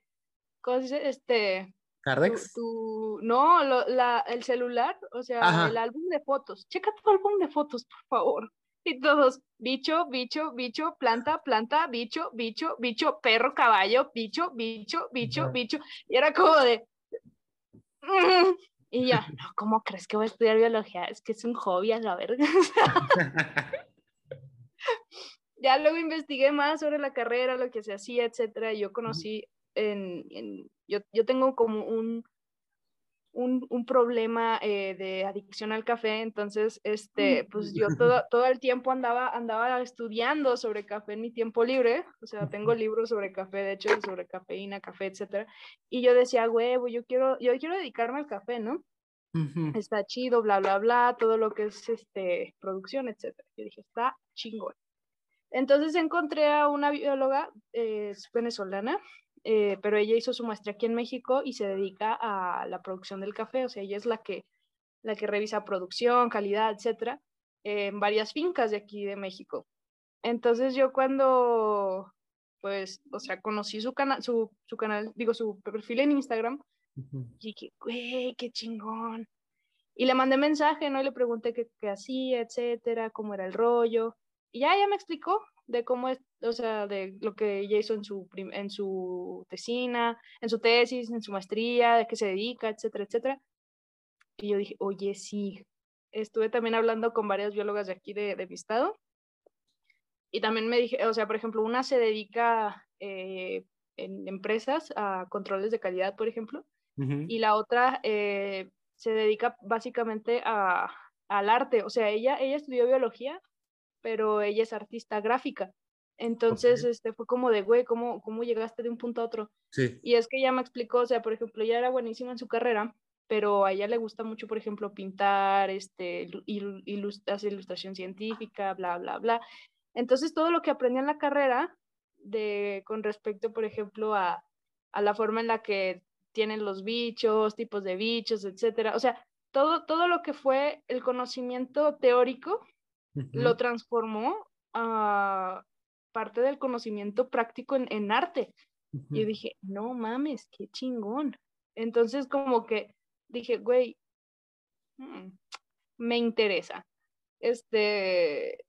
¿cómo se dice? Este... ¿Cardex? Tu, no, la, el celular, o sea, el álbum de fotos. Checa tu álbum de fotos, por favor. Y todos, bicho, bicho, bicho, planta, planta, bicho, bicho, bicho, perro, caballo, bicho, bicho, bicho, bicho. Y era como de... Y ya, no, ¿cómo crees que voy a estudiar biología? Es que es un hobby a la verga. ya luego investigué más sobre la carrera, lo que se hacía, etcétera. Yo conocí en, en yo, yo tengo como un, un, un problema eh, de adicción al café, entonces, este, pues yo todo, todo el tiempo andaba, andaba estudiando sobre café en mi tiempo libre, o sea, tengo libros sobre café, de hecho, sobre cafeína, café, etcétera, y yo decía, huevo, yo quiero, yo quiero dedicarme al café, ¿no? Está chido, bla, bla, bla, todo lo que es, este, producción, etcétera. Yo dije, está chingón. Entonces encontré a una bióloga eh, venezolana eh, pero ella hizo su maestría aquí en México y se dedica a la producción del café, o sea, ella es la que, la que revisa producción, calidad, etcétera, en varias fincas de aquí de México. Entonces yo cuando, pues, o sea, conocí su canal, su, su canal, digo, su perfil en Instagram, y dije, güey, qué chingón. Y le mandé mensaje, ¿no? Y le pregunté qué, qué hacía, etcétera, cómo era el rollo. Y ya, ya me explicó, de cómo es, o sea, de lo que ella hizo en su, en su tesina, en su tesis, en su maestría, de qué se dedica, etcétera, etcétera. Y yo dije, oye, sí. Estuve también hablando con varias biólogas de aquí de, de mi estado. Y también me dije, o sea, por ejemplo, una se dedica eh, en empresas a controles de calidad, por ejemplo, y la otra eh, se dedica básicamente a, al arte. O sea, ella, ella estudió biología, pero ella es artista gráfica. Entonces, este, fue como de, güey, ¿cómo, ¿cómo llegaste de un punto a otro? Sí. Y es que ella me explicó, o sea, por ejemplo, ella era buenísima en su carrera, pero a ella le gusta mucho, por ejemplo, pintar, este, hacer ilustración científica, bla, bla, bla. Entonces, todo lo que aprendió en la carrera, de, con respecto, por ejemplo, a, a la forma en la que tienen los bichos, tipos de bichos, etcétera, o sea, todo, todo lo que fue el conocimiento teórico, lo transformó a parte del conocimiento práctico en, arte. Y yo dije, no mames, qué chingón. Entonces como que dije, güey, mm, me interesa. Este,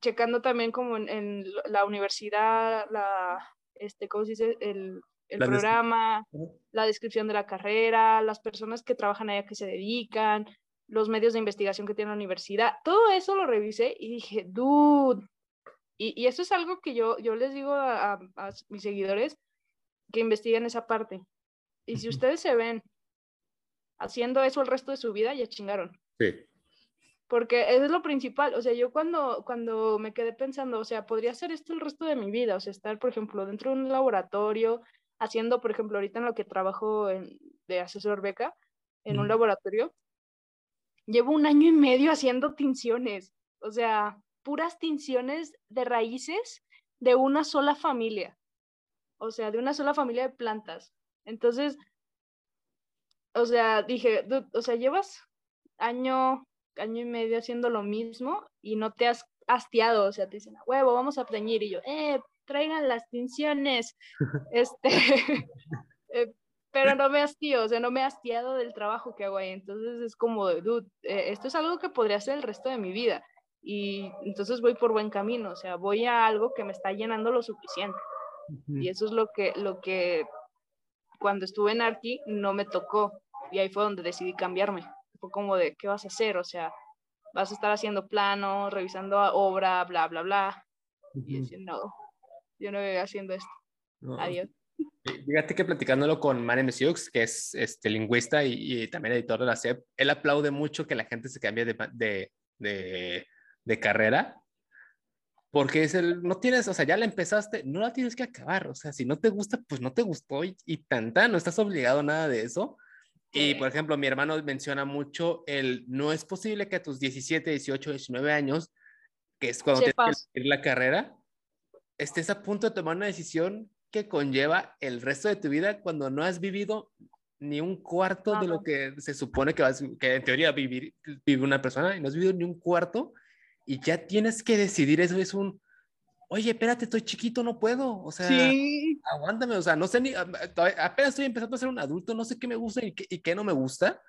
checando también como en, la universidad, la, este, ¿cómo se dice? El, el programa, la descripción de la carrera, las personas que trabajan allá que se dedican, los medios de investigación que tiene la universidad, todo eso lo revisé y dije, dude, y, eso es algo que yo, yo les digo a, mis seguidores que investiguen esa parte. Y si ustedes se ven haciendo eso el resto de su vida, ya chingaron. Sí. Porque eso es lo principal. O sea, yo cuando, cuando me quedé pensando, o sea, podría hacer esto el resto de mi vida. O sea, estar, por ejemplo, dentro de un laboratorio, haciendo, por ejemplo, ahorita en lo que trabajo de asesor beca, en un laboratorio, llevo un año y medio haciendo tinciones, o sea, puras tinciones de raíces de una sola familia, o sea, de una sola familia de plantas. Entonces, o sea, dije, o sea, llevas año, año y medio haciendo lo mismo y no te has hastiado, o sea, te dicen, huevo, vamos a preñir, y yo, eh, traigan las tinciones, este, eh, pero no me hastío, o sea, no me he hastiado del trabajo que hago ahí, entonces es como, dude, eh, esto es algo que podría ser el resto de mi vida, y entonces voy por buen camino, o sea, voy a algo que me está llenando lo suficiente, y eso es lo que, lo que cuando estuve en Arki no me tocó, y ahí fue donde decidí cambiarme, fue como de, ¿qué vas a hacer? O sea, vas a estar haciendo plano, revisando obra, bla, bla, bla. Y decir, no, yo no voy haciendo esto. Adiós. Fíjate que platicándolo con Mane Mesiux, que es este, lingüista y, también editor de la SEP, él aplaude mucho que la gente se cambie de, de, de, de carrera, porque es el, no tienes, o sea, ya la empezaste, no la tienes que acabar, o sea, si no te gusta, pues no te gustó y, y tan, tan, no estás obligado a nada de eso. Y, por ejemplo, mi hermano menciona mucho el, no es posible que a tus 17, 18, 19 años, que es cuando te tienes que la carrera, estés a punto de tomar una decisión que conlleva el resto de tu vida cuando no has vivido ni un cuarto de lo que se supone que, vas, que en teoría vivir, vive una persona y no has vivido ni un cuarto y ya tienes que decidir eso es un oye, espérate, estoy chiquito, no puedo, o sea, sí. aguántame, o sea, no sé ni, apenas estoy empezando a ser un adulto, no sé qué me gusta y qué, y qué no me gusta.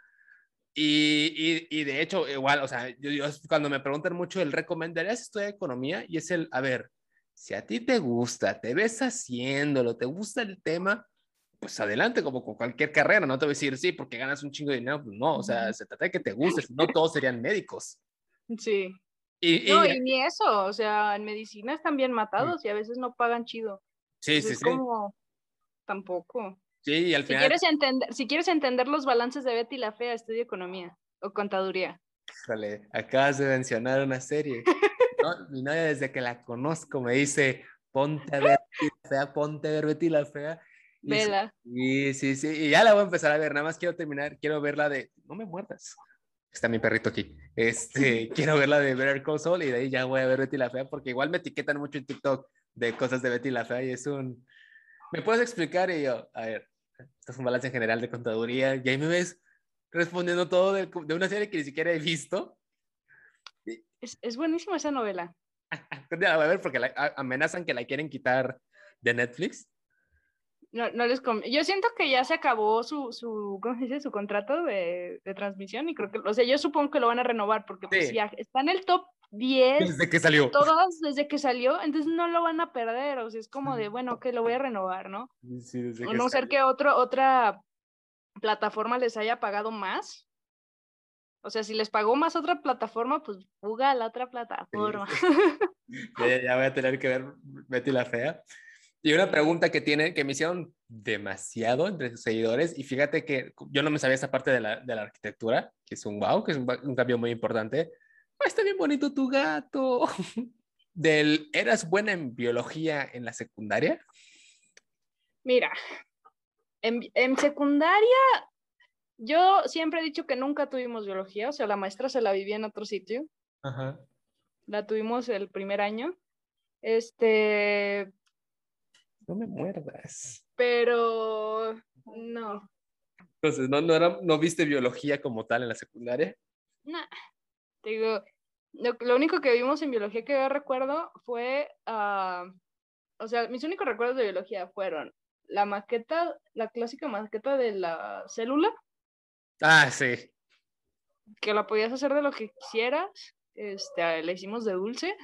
Y, y, y, de hecho, igual, o sea, yo, yo, cuando me preguntan mucho el recomendarías estudiar economía y es el, a ver, si a ti te gusta, te ves haciéndolo, te gusta el tema, pues adelante, como con cualquier carrera, no te voy a decir sí porque ganas un chingo de dinero, pues no, o sea, se trata de que te guste, si no todos serían médicos. Sí. Y, no, y ni eso, o sea, en medicina están bien matados y a veces no pagan chido. Sí, sí, sí. como, tampoco. Sí, y al final. Si quieres, entender, si quieres entender los balances de Betty la Fea, estudia economía o contaduría. Híjole, acabas de mencionar una serie. ¿no? Mi novia, desde que la conozco, me dice: ponte a ver Betty la Fea, ponte a ver Betty la Fea. Vela. Sí, sí, sí. Y ya la voy a empezar a ver. Nada más quiero terminar, quiero verla de. No me muerdas está mi perrito aquí. Este, quiero ver la de Better Call Saul y de ahí ya voy a ver Betty la Fea porque igual me etiquetan mucho en TikTok de cosas de Betty la Fea y es un... ¿Me puedes explicar? Y yo, a ver, esto es un balance en general de contaduría y ahí me ves respondiendo todo de, de una serie que ni siquiera he visto. Es, es buenísima esa novela. a ver, porque amenazan que la quieren quitar de Netflix. No, no les Yo siento que ya se acabó su, su, ¿cómo se dice? su contrato de, de, transmisión y creo que, o sea, yo supongo que lo van a renovar porque pues, ya está en el top 10. Desde que salió. Todos desde que salió, entonces no lo van a perder, o sea, es como de, bueno, que lo voy a renovar, ¿no? Sí, desde o no ser que otro, otra plataforma les haya pagado más. O sea, si les pagó más otra plataforma, pues fuga a la otra plataforma. ya, ya, voy a tener que ver Betty la Fea. Y una pregunta que tiene, que me hicieron demasiado entre sus seguidores, y fíjate que yo no me sabía esa parte de la, de la arquitectura, que es un wow, que es un, un cambio muy importante. Ah, está bien bonito tu gato. Del, ¿Eras buena en biología en la secundaria? Mira, en, en secundaria yo siempre he dicho que nunca tuvimos biología, o sea, la maestra se la vivía en otro sitio. Ajá. La tuvimos el primer año. Este, no me muerdas. Pero no. Entonces, ¿no, no, era, ¿no viste biología como tal en la secundaria? No. digo, lo, único que vimos en biología que yo recuerdo fue, uh, o sea, mis únicos recuerdos de biología fueron la maqueta, la clásica maqueta de la célula. Ah, sí. Que la podías hacer de lo que quisieras. Este, la hicimos de dulce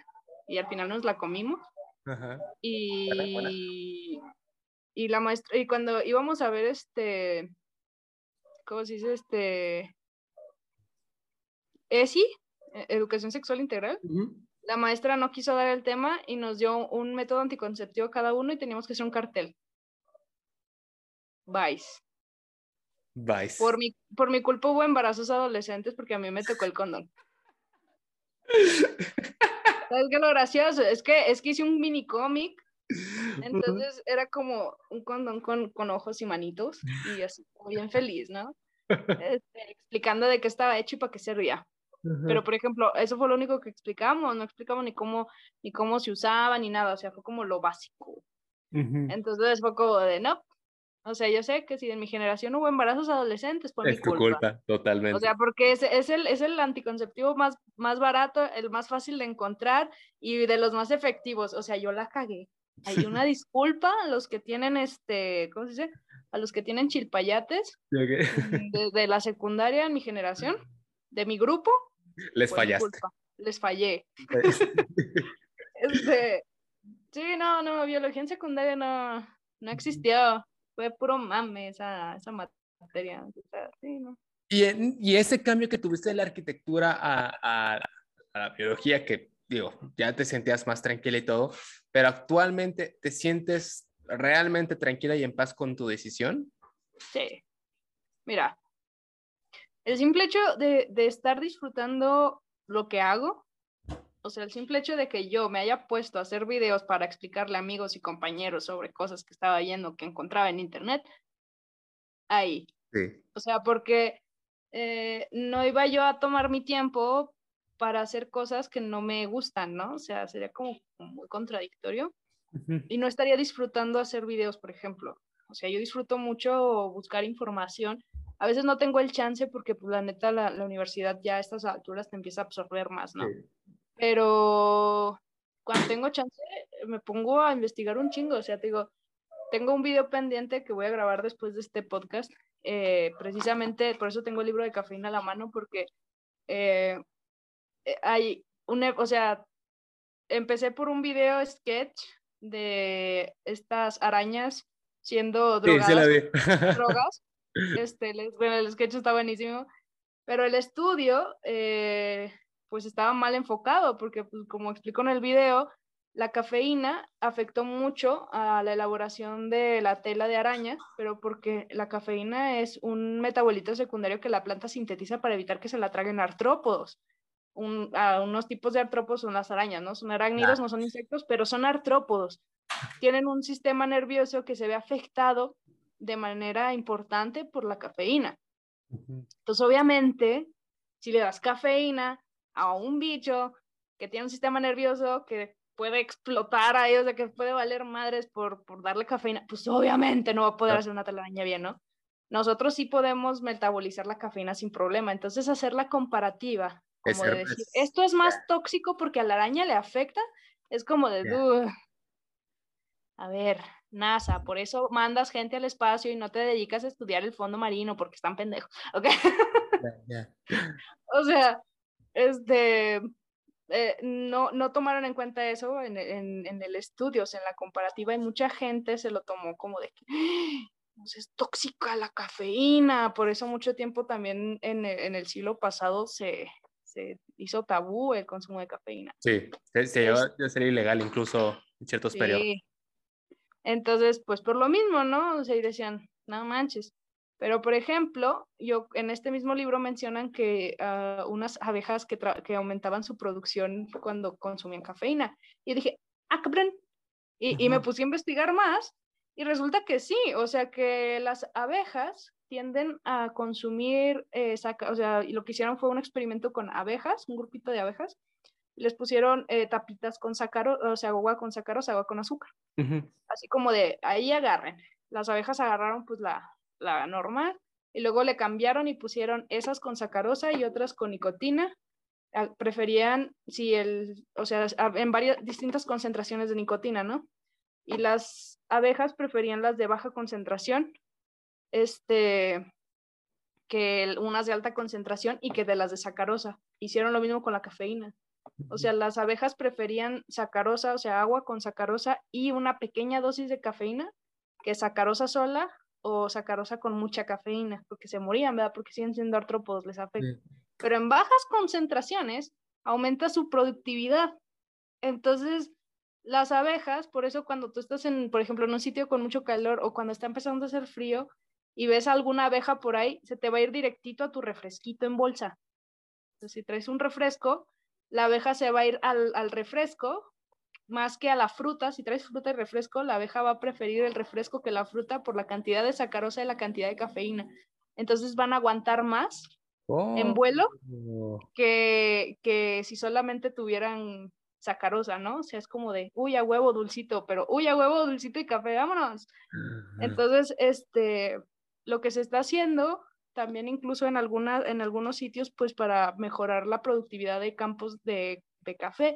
y al final nos la comimos. Y, y la maestra, y cuando íbamos a ver este, ¿cómo se dice? Este, ESI, e, Educación Sexual Integral. La maestra no quiso dar el tema y nos dio un método anticonceptivo cada uno y teníamos que hacer un cartel. Vice. Vice. Por mi, por mi culpa hubo embarazos adolescentes porque a mí me tocó el condón. ¿Sabes qué lo gracioso? Es que, es que hice un mini cómic, entonces era como un condón con, con ojos y manitos, y así, bien feliz, ¿no? Este, explicando de qué estaba hecho y para qué servía. Pero, por ejemplo, eso fue lo único que explicamos, no explicamos ni cómo, ni cómo se usaba, ni nada, o sea, fue como lo básico. Entonces fue como de, no, O sea, yo sé que si en mi generación hubo embarazos adolescentes, por es mi tu culpa. totalmente. O sea, porque es, es, el, es el anticonceptivo más, más barato, el más fácil de encontrar y de los más efectivos. O sea, yo la cagué. Hay una disculpa a los que tienen este, ¿cómo se dice? A los que tienen chilpayates mm, de, la secundaria en mi generación, de mi grupo. Les fallaste. Les fallé. Este, sí, no, no, biología en secundaria no, no existió fue puro mame esa, esa materia. ¿Y, y, ese cambio que tuviste de la arquitectura a, a, la biología, que digo, ya te sentías más tranquila y todo, pero actualmente te sientes realmente tranquila y en paz con tu decisión? Sí. Mira, el simple hecho de, de estar disfrutando lo que hago o sea, el simple hecho de que yo me haya puesto a hacer videos para explicarle a amigos y compañeros sobre cosas que estaba yendo, que encontraba en internet, ahí. Sí. O sea, porque eh, no iba yo a tomar mi tiempo para hacer cosas que no me gustan, ¿no? O sea, sería como, muy contradictorio. Y no estaría disfrutando hacer videos, por ejemplo. O sea, yo disfruto mucho buscar información. A veces no tengo el chance porque, pues, la neta, la, la universidad ya a estas alturas te empieza a absorber más, ¿no? Sí pero cuando tengo chance me pongo a investigar un chingo, o sea, te digo, tengo un video pendiente que voy a grabar después de este podcast, eh, precisamente por eso tengo el libro de cafeína a la mano, porque eh, eh, hay un, o sea, empecé por un video sketch de estas arañas siendo drogadas. drogas. Este, bueno, el sketch está buenísimo, pero el estudio pues estaba mal enfocado, porque pues, como explicó en el video, la cafeína afectó mucho a la elaboración de la tela de araña, pero porque la cafeína es un metabolito secundario que la planta sintetiza para evitar que se la traguen artrópodos. a unos tipos de artrópodos son las arañas, ¿no? Son arácnidos, no son insectos, pero son artrópodos. Tienen un sistema nervioso que se ve afectado de manera importante por la cafeína. Entonces, obviamente, si le das cafeína, a un bicho que tiene un sistema nervioso que puede explotar a ellos, de que puede valer madres por, por darle cafeína, pues obviamente no va a poder hacer una telaraña bien, ¿no? Nosotros sí podemos metabolizar la cafeína sin problema, entonces hacer la comparativa, como de decir, esto es más tóxico porque a la araña le afecta, es como de, a ver, NASA, por eso mandas gente al espacio y no te dedicas a estudiar el fondo marino porque están pendejos, ¿ok? o sea, este, eh, no, no tomaron en cuenta eso en, en, el estudio, o sea, en la comparativa, y mucha gente se lo tomó como de que pues, es tóxica la cafeína, por eso mucho tiempo también en, en el siglo pasado se, se, hizo tabú el consumo de cafeína. Sí, se, se llegó a ser ilegal incluso en ciertos sí. periodos. Entonces, pues por lo mismo, ¿no? O sea, y decían, no manches, pero, por ejemplo, yo en este mismo libro mencionan que uh, unas abejas que, que, aumentaban su producción cuando consumían cafeína. Y dije, ah, cabrón. Y, y, me puse a investigar más y resulta que sí, o sea que las abejas tienden a consumir, eh, saca, o sea, y lo que hicieron fue un experimento con abejas, un grupito de abejas, les pusieron eh, tapitas con sacarosa, o sea, agua con sacarosa, agua con azúcar. Así como de, ahí agarren. Las abejas agarraron pues la, la normal, y luego le cambiaron y pusieron esas con sacarosa y otras con nicotina. Ah, preferían, si el, o sea, en varias distintas concentraciones de nicotina, ¿no? Y las abejas preferían las de baja concentración, este, que unas de alta concentración y que de las de sacarosa. Hicieron lo mismo con la cafeína. O sea, las abejas preferían sacarosa, o sea, agua con sacarosa y una pequeña dosis de cafeína que sacarosa sola o sacarosa con mucha cafeína, porque se morían, ¿verdad? Porque siguen siendo artrópodos, les afecta. Pero en bajas concentraciones aumenta su productividad. Entonces, las abejas, por eso cuando tú estás en, por ejemplo, en un sitio con mucho calor o cuando está empezando a hacer frío y ves alguna abeja por ahí, se te va a ir directito a tu refresquito en bolsa. Entonces, si traes un refresco, la abeja se va a ir al, al refresco más que a la fruta, si traes fruta y refresco, la abeja va a preferir el refresco que la fruta por la cantidad de sacarosa y la cantidad de cafeína. Entonces van a aguantar más en vuelo oh. que, que si solamente tuvieran sacarosa, ¿no? O sea, es como de, uy, a huevo dulcito, pero uy, a huevo dulcito y café, vámonos. Entonces, este, lo que se está haciendo también incluso en, alguna, en algunos sitios, pues para mejorar la productividad de campos de, de café,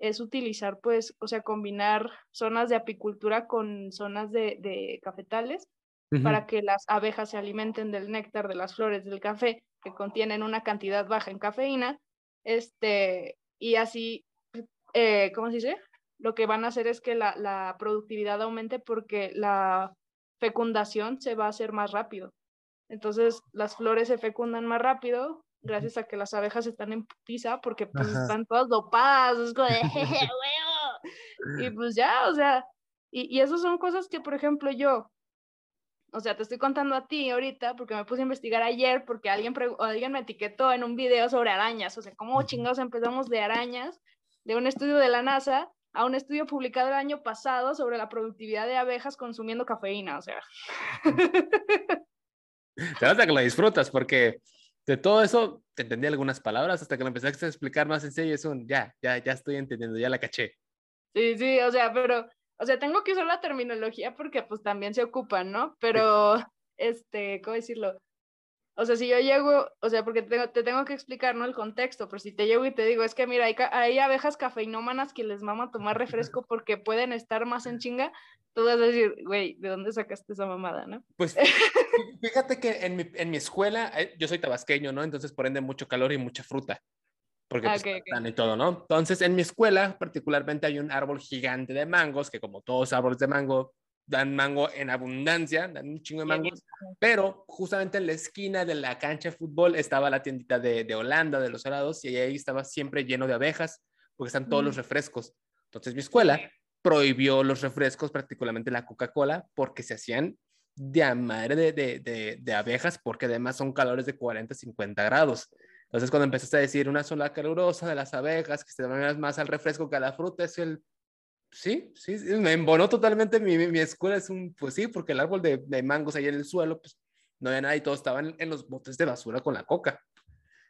es utilizar, pues, o sea, combinar zonas de apicultura con zonas de, de cafetales para que las abejas se alimenten del néctar de las flores del café que contienen una cantidad baja en cafeína, este, y así, eh, ¿cómo se dice? Lo que van a hacer es que la, la productividad aumente porque la fecundación se va a hacer más rápido. Entonces, las flores se fecundan más rápido gracias a que las abejas están en putiza porque pues están todas dopadas, es como de, y pues ya, o sea, y, y esas son cosas que, por ejemplo, yo, o sea, te estoy contando a ti ahorita porque me puse a investigar ayer porque alguien, alguien me etiquetó en un video sobre arañas, o sea, cómo chingados empezamos de arañas, de un estudio de la NASA a un estudio publicado el año pasado sobre la productividad de abejas consumiendo cafeína, o sea. Te nota que lo disfrutas porque de todo eso te entendí algunas palabras hasta que lo empezaste a explicar más en serio. Es un ya, ya, ya estoy entendiendo, ya la caché. Sí, sí, o sea, pero, o sea, tengo que usar la terminología porque pues también se ocupan, ¿no? Pero, este, ¿cómo decirlo? O sea, si yo llego, o sea, porque te, te, tengo que explicar, ¿no? El contexto, pero si te llego y te digo, es que mira, hay, hay abejas cafeinómanas que les mama tomar refresco porque pueden estar más en chinga, tú vas a decir, güey, ¿de dónde sacaste esa mamada, no? Pues fíjate que en mi, en mi escuela, eh, yo soy tabasqueño, ¿no? Entonces, por ende, mucho calor y mucha fruta. Porque pues, okay, okay. y todo, ¿no? Entonces, en mi escuela, particularmente, hay un árbol gigante de mangos, que como todos árboles de mango, dan mango en abundancia, dan un chingo de mangos, pero justamente en la esquina de la cancha de fútbol estaba la tiendita de, de Holanda, de los helados, y ahí estaba siempre lleno de abejas, porque están todos mm. los refrescos. Entonces mi escuela prohibió los refrescos, particularmente la Coca-Cola, porque se hacían de madre de, de, de, abejas, porque además son calores de 40, 50 grados. Entonces, cuando empezaste a decir una sola calurosa de las abejas, que se dan más al refresco que a la fruta, es el Sí, sí, me embonó totalmente mi, mi, escuela, es un, pues sí, porque el árbol de, de, mangos ahí en el suelo, pues no había nada y todos estaban en los botes de basura con la coca.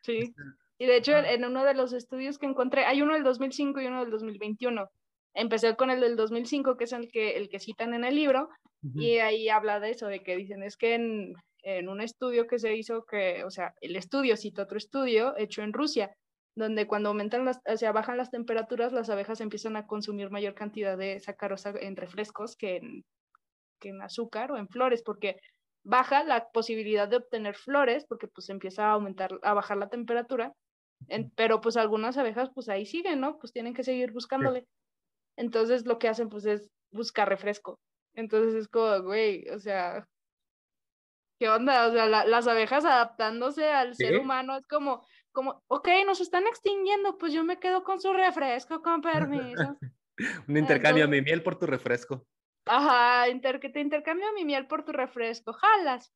Sí, y de hecho en uno de los estudios que encontré, hay uno del 2005 y uno del 2021. Empecé con el del 2005, que es el que, el que citan en el libro, uh -huh. y ahí habla de eso, de que dicen, es que en, en un estudio que se hizo, que, o sea, el estudio cita otro estudio hecho en Rusia, donde cuando aumentan las, o sea, bajan las temperaturas, las abejas empiezan a consumir mayor cantidad de sacarosa en refrescos que en, que en azúcar o en flores, porque baja la posibilidad de obtener flores, porque pues empieza a aumentar, a bajar la temperatura, en, pero pues algunas abejas pues ahí siguen, ¿no? Pues tienen que seguir buscándole. Entonces lo que hacen pues es buscar refresco. Entonces es como, güey, o sea, ¿qué onda? O sea, la, las abejas adaptándose al ¿Sí? ser humano es como, como, ok, nos están extinguiendo, pues yo me quedo con su refresco, con permiso. Un intercambio, Entonces, mi miel por tu refresco. Ajá, inter te intercambio mi miel por tu refresco, jalas.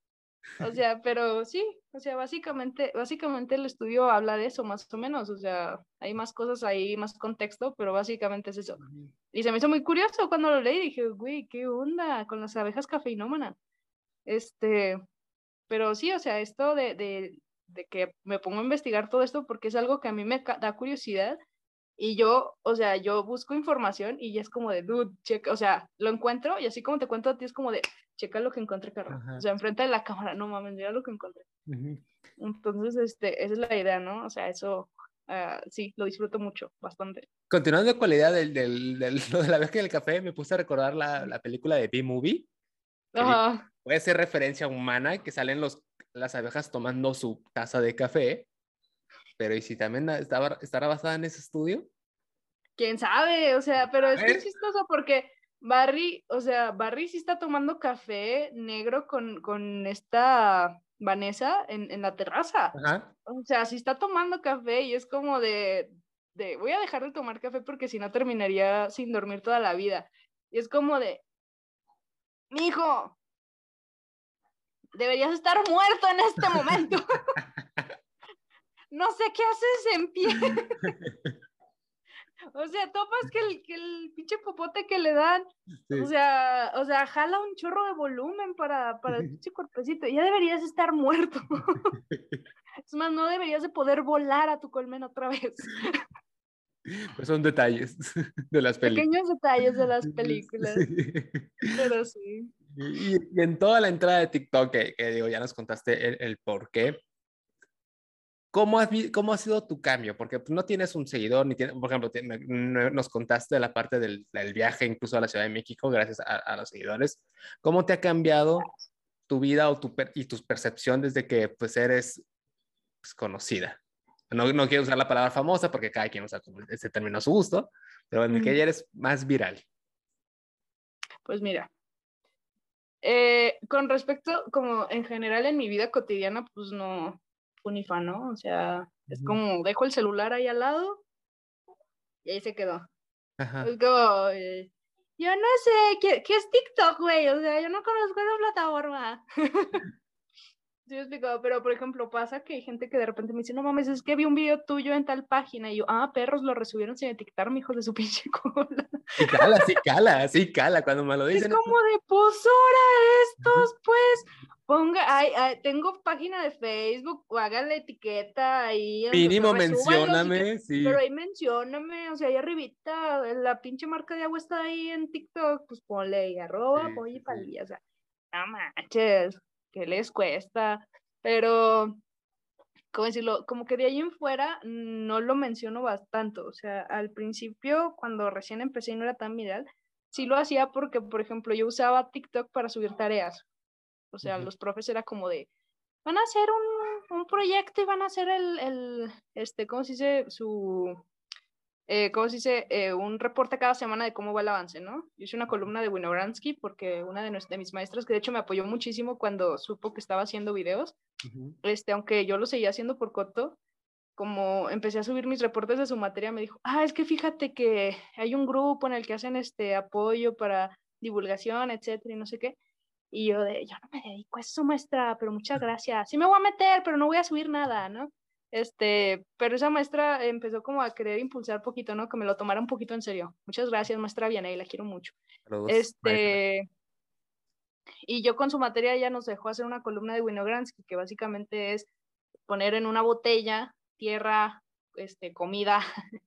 O sea, pero sí, o sea, básicamente, básicamente el estudio habla de eso, más o menos, o sea, hay más cosas ahí, más contexto, pero básicamente es eso. Y se me hizo muy curioso cuando lo leí, dije, güey, ¿qué onda con las abejas cafeinómanas? Este, pero sí, o sea, esto de, de, de que me pongo a investigar todo esto porque es algo que a mí me da curiosidad y yo, o sea, yo busco información y ya es como de, dude, checa, o sea, lo encuentro y así como te cuento a ti es como de, checa lo que encontré, carro. O sea, enfrente de la cámara, no mames, mira lo que encontré. Uh -huh. Entonces, este, esa es la idea, ¿no? O sea, eso, uh, sí, lo disfruto mucho, bastante. Continuando con la idea del, del, del, lo de la vez que del café, me puse a recordar la, la película de B-Movie. Ajá. Puede ser referencia humana, que salen los, las abejas tomando su taza de café pero ¿y si también estaba, estará basada en ese estudio? ¿Quién sabe? O sea, pero es que es chistoso porque Barry, o sea, Barry sí está tomando café negro con, con esta Vanessa en, en la terraza. Ajá. O sea, sí está tomando café y es como de, de, voy a dejar de tomar café porque si no terminaría sin dormir toda la vida. Y es como de, mijo, deberías estar muerto en este momento. no sé qué haces en pie. o sea, topas que el, que el pinche popote que le dan, sí. o sea, o sea, jala un chorro de volumen para, para el pinche cuerpecito. Ya deberías estar muerto. es más, no deberías de poder volar a tu colmena otra vez. Pues son detalles de las películas. Pequeños detalles de las películas. Pero sí. Y, en toda la entrada de TikTok, que, digo, ya nos contaste el, el por qué, ¿Cómo, ¿Cómo ha sido tu cambio? Porque pues, no tienes un seguidor, ni tienes, por ejemplo, nos contaste la parte del, viaje incluso a la Ciudad de México gracias a, los seguidores. ¿Cómo te ha cambiado tu vida o tu, y tu percepción desde que pues eres pues, conocida? No, no quiero usar la palabra famosa porque cada quien usa ese término a su gusto, pero en el que ya eres más viral. Pues mira, eh, con respecto, como en general en mi vida cotidiana, pues no, Unifa, ¿no? O sea, es como dejo el celular ahí al lado y ahí se quedó. Es como, eh, yo no sé, ¿qué, ¿qué, es TikTok, güey? O sea, yo no conozco esa plataforma. Sí, explico, pero por ejemplo, pasa que hay gente que de repente me dice, no mames, es que vi un video tuyo en tal página. Y yo, ah, perros, lo resubieron sin etiquetarme, hijos de su pinche cola. Sí cala, sí cala, sí cala cuando me lo dicen. Es como de, pues ahora estos, pues, ponga, ay, tengo página de Facebook, o hagan la etiqueta ahí. Mínimo mencióname, sí. Pero ahí mencióname, o sea, ahí arribita, la pinche marca de agua está ahí en TikTok, pues ponle ahí, arroba, sí, pollo y palilla, o sea, no manches que les cuesta, pero, ¿cómo decirlo? Como que de ahí en fuera no lo menciono bastante, o sea, al principio, cuando recién empecé y no era tan viral, sí lo hacía porque, por ejemplo, yo usaba TikTok para subir tareas, o sea, los profes era como de, van a hacer un, un proyecto y van a hacer el, el, este, ¿cómo se dice? Su, eh, ¿cómo se dice? Eh, un reporte cada semana de cómo va el avance, ¿no? Yo hice una columna de Winogransky porque una de, de, mis maestras, que de hecho me apoyó muchísimo cuando supo que estaba haciendo videos, este, aunque yo lo seguía haciendo por coto, como empecé a subir mis reportes de su materia, me dijo, ah, es que fíjate que hay un grupo en el que hacen este apoyo para divulgación, etcétera, y no sé qué. Y yo de, yo no me dedico a eso, maestra, pero muchas gracias. Sí me voy a meter, pero no voy a subir nada, ¿no? Este, pero esa maestra empezó como a querer impulsar poquito, ¿no? Que me lo tomara un poquito en serio. Muchas gracias, maestra Vianey, la quiero mucho. este, y yo con su materia ya nos dejó hacer una columna de Winogransky, que básicamente es poner en una botella tierra, este, comida,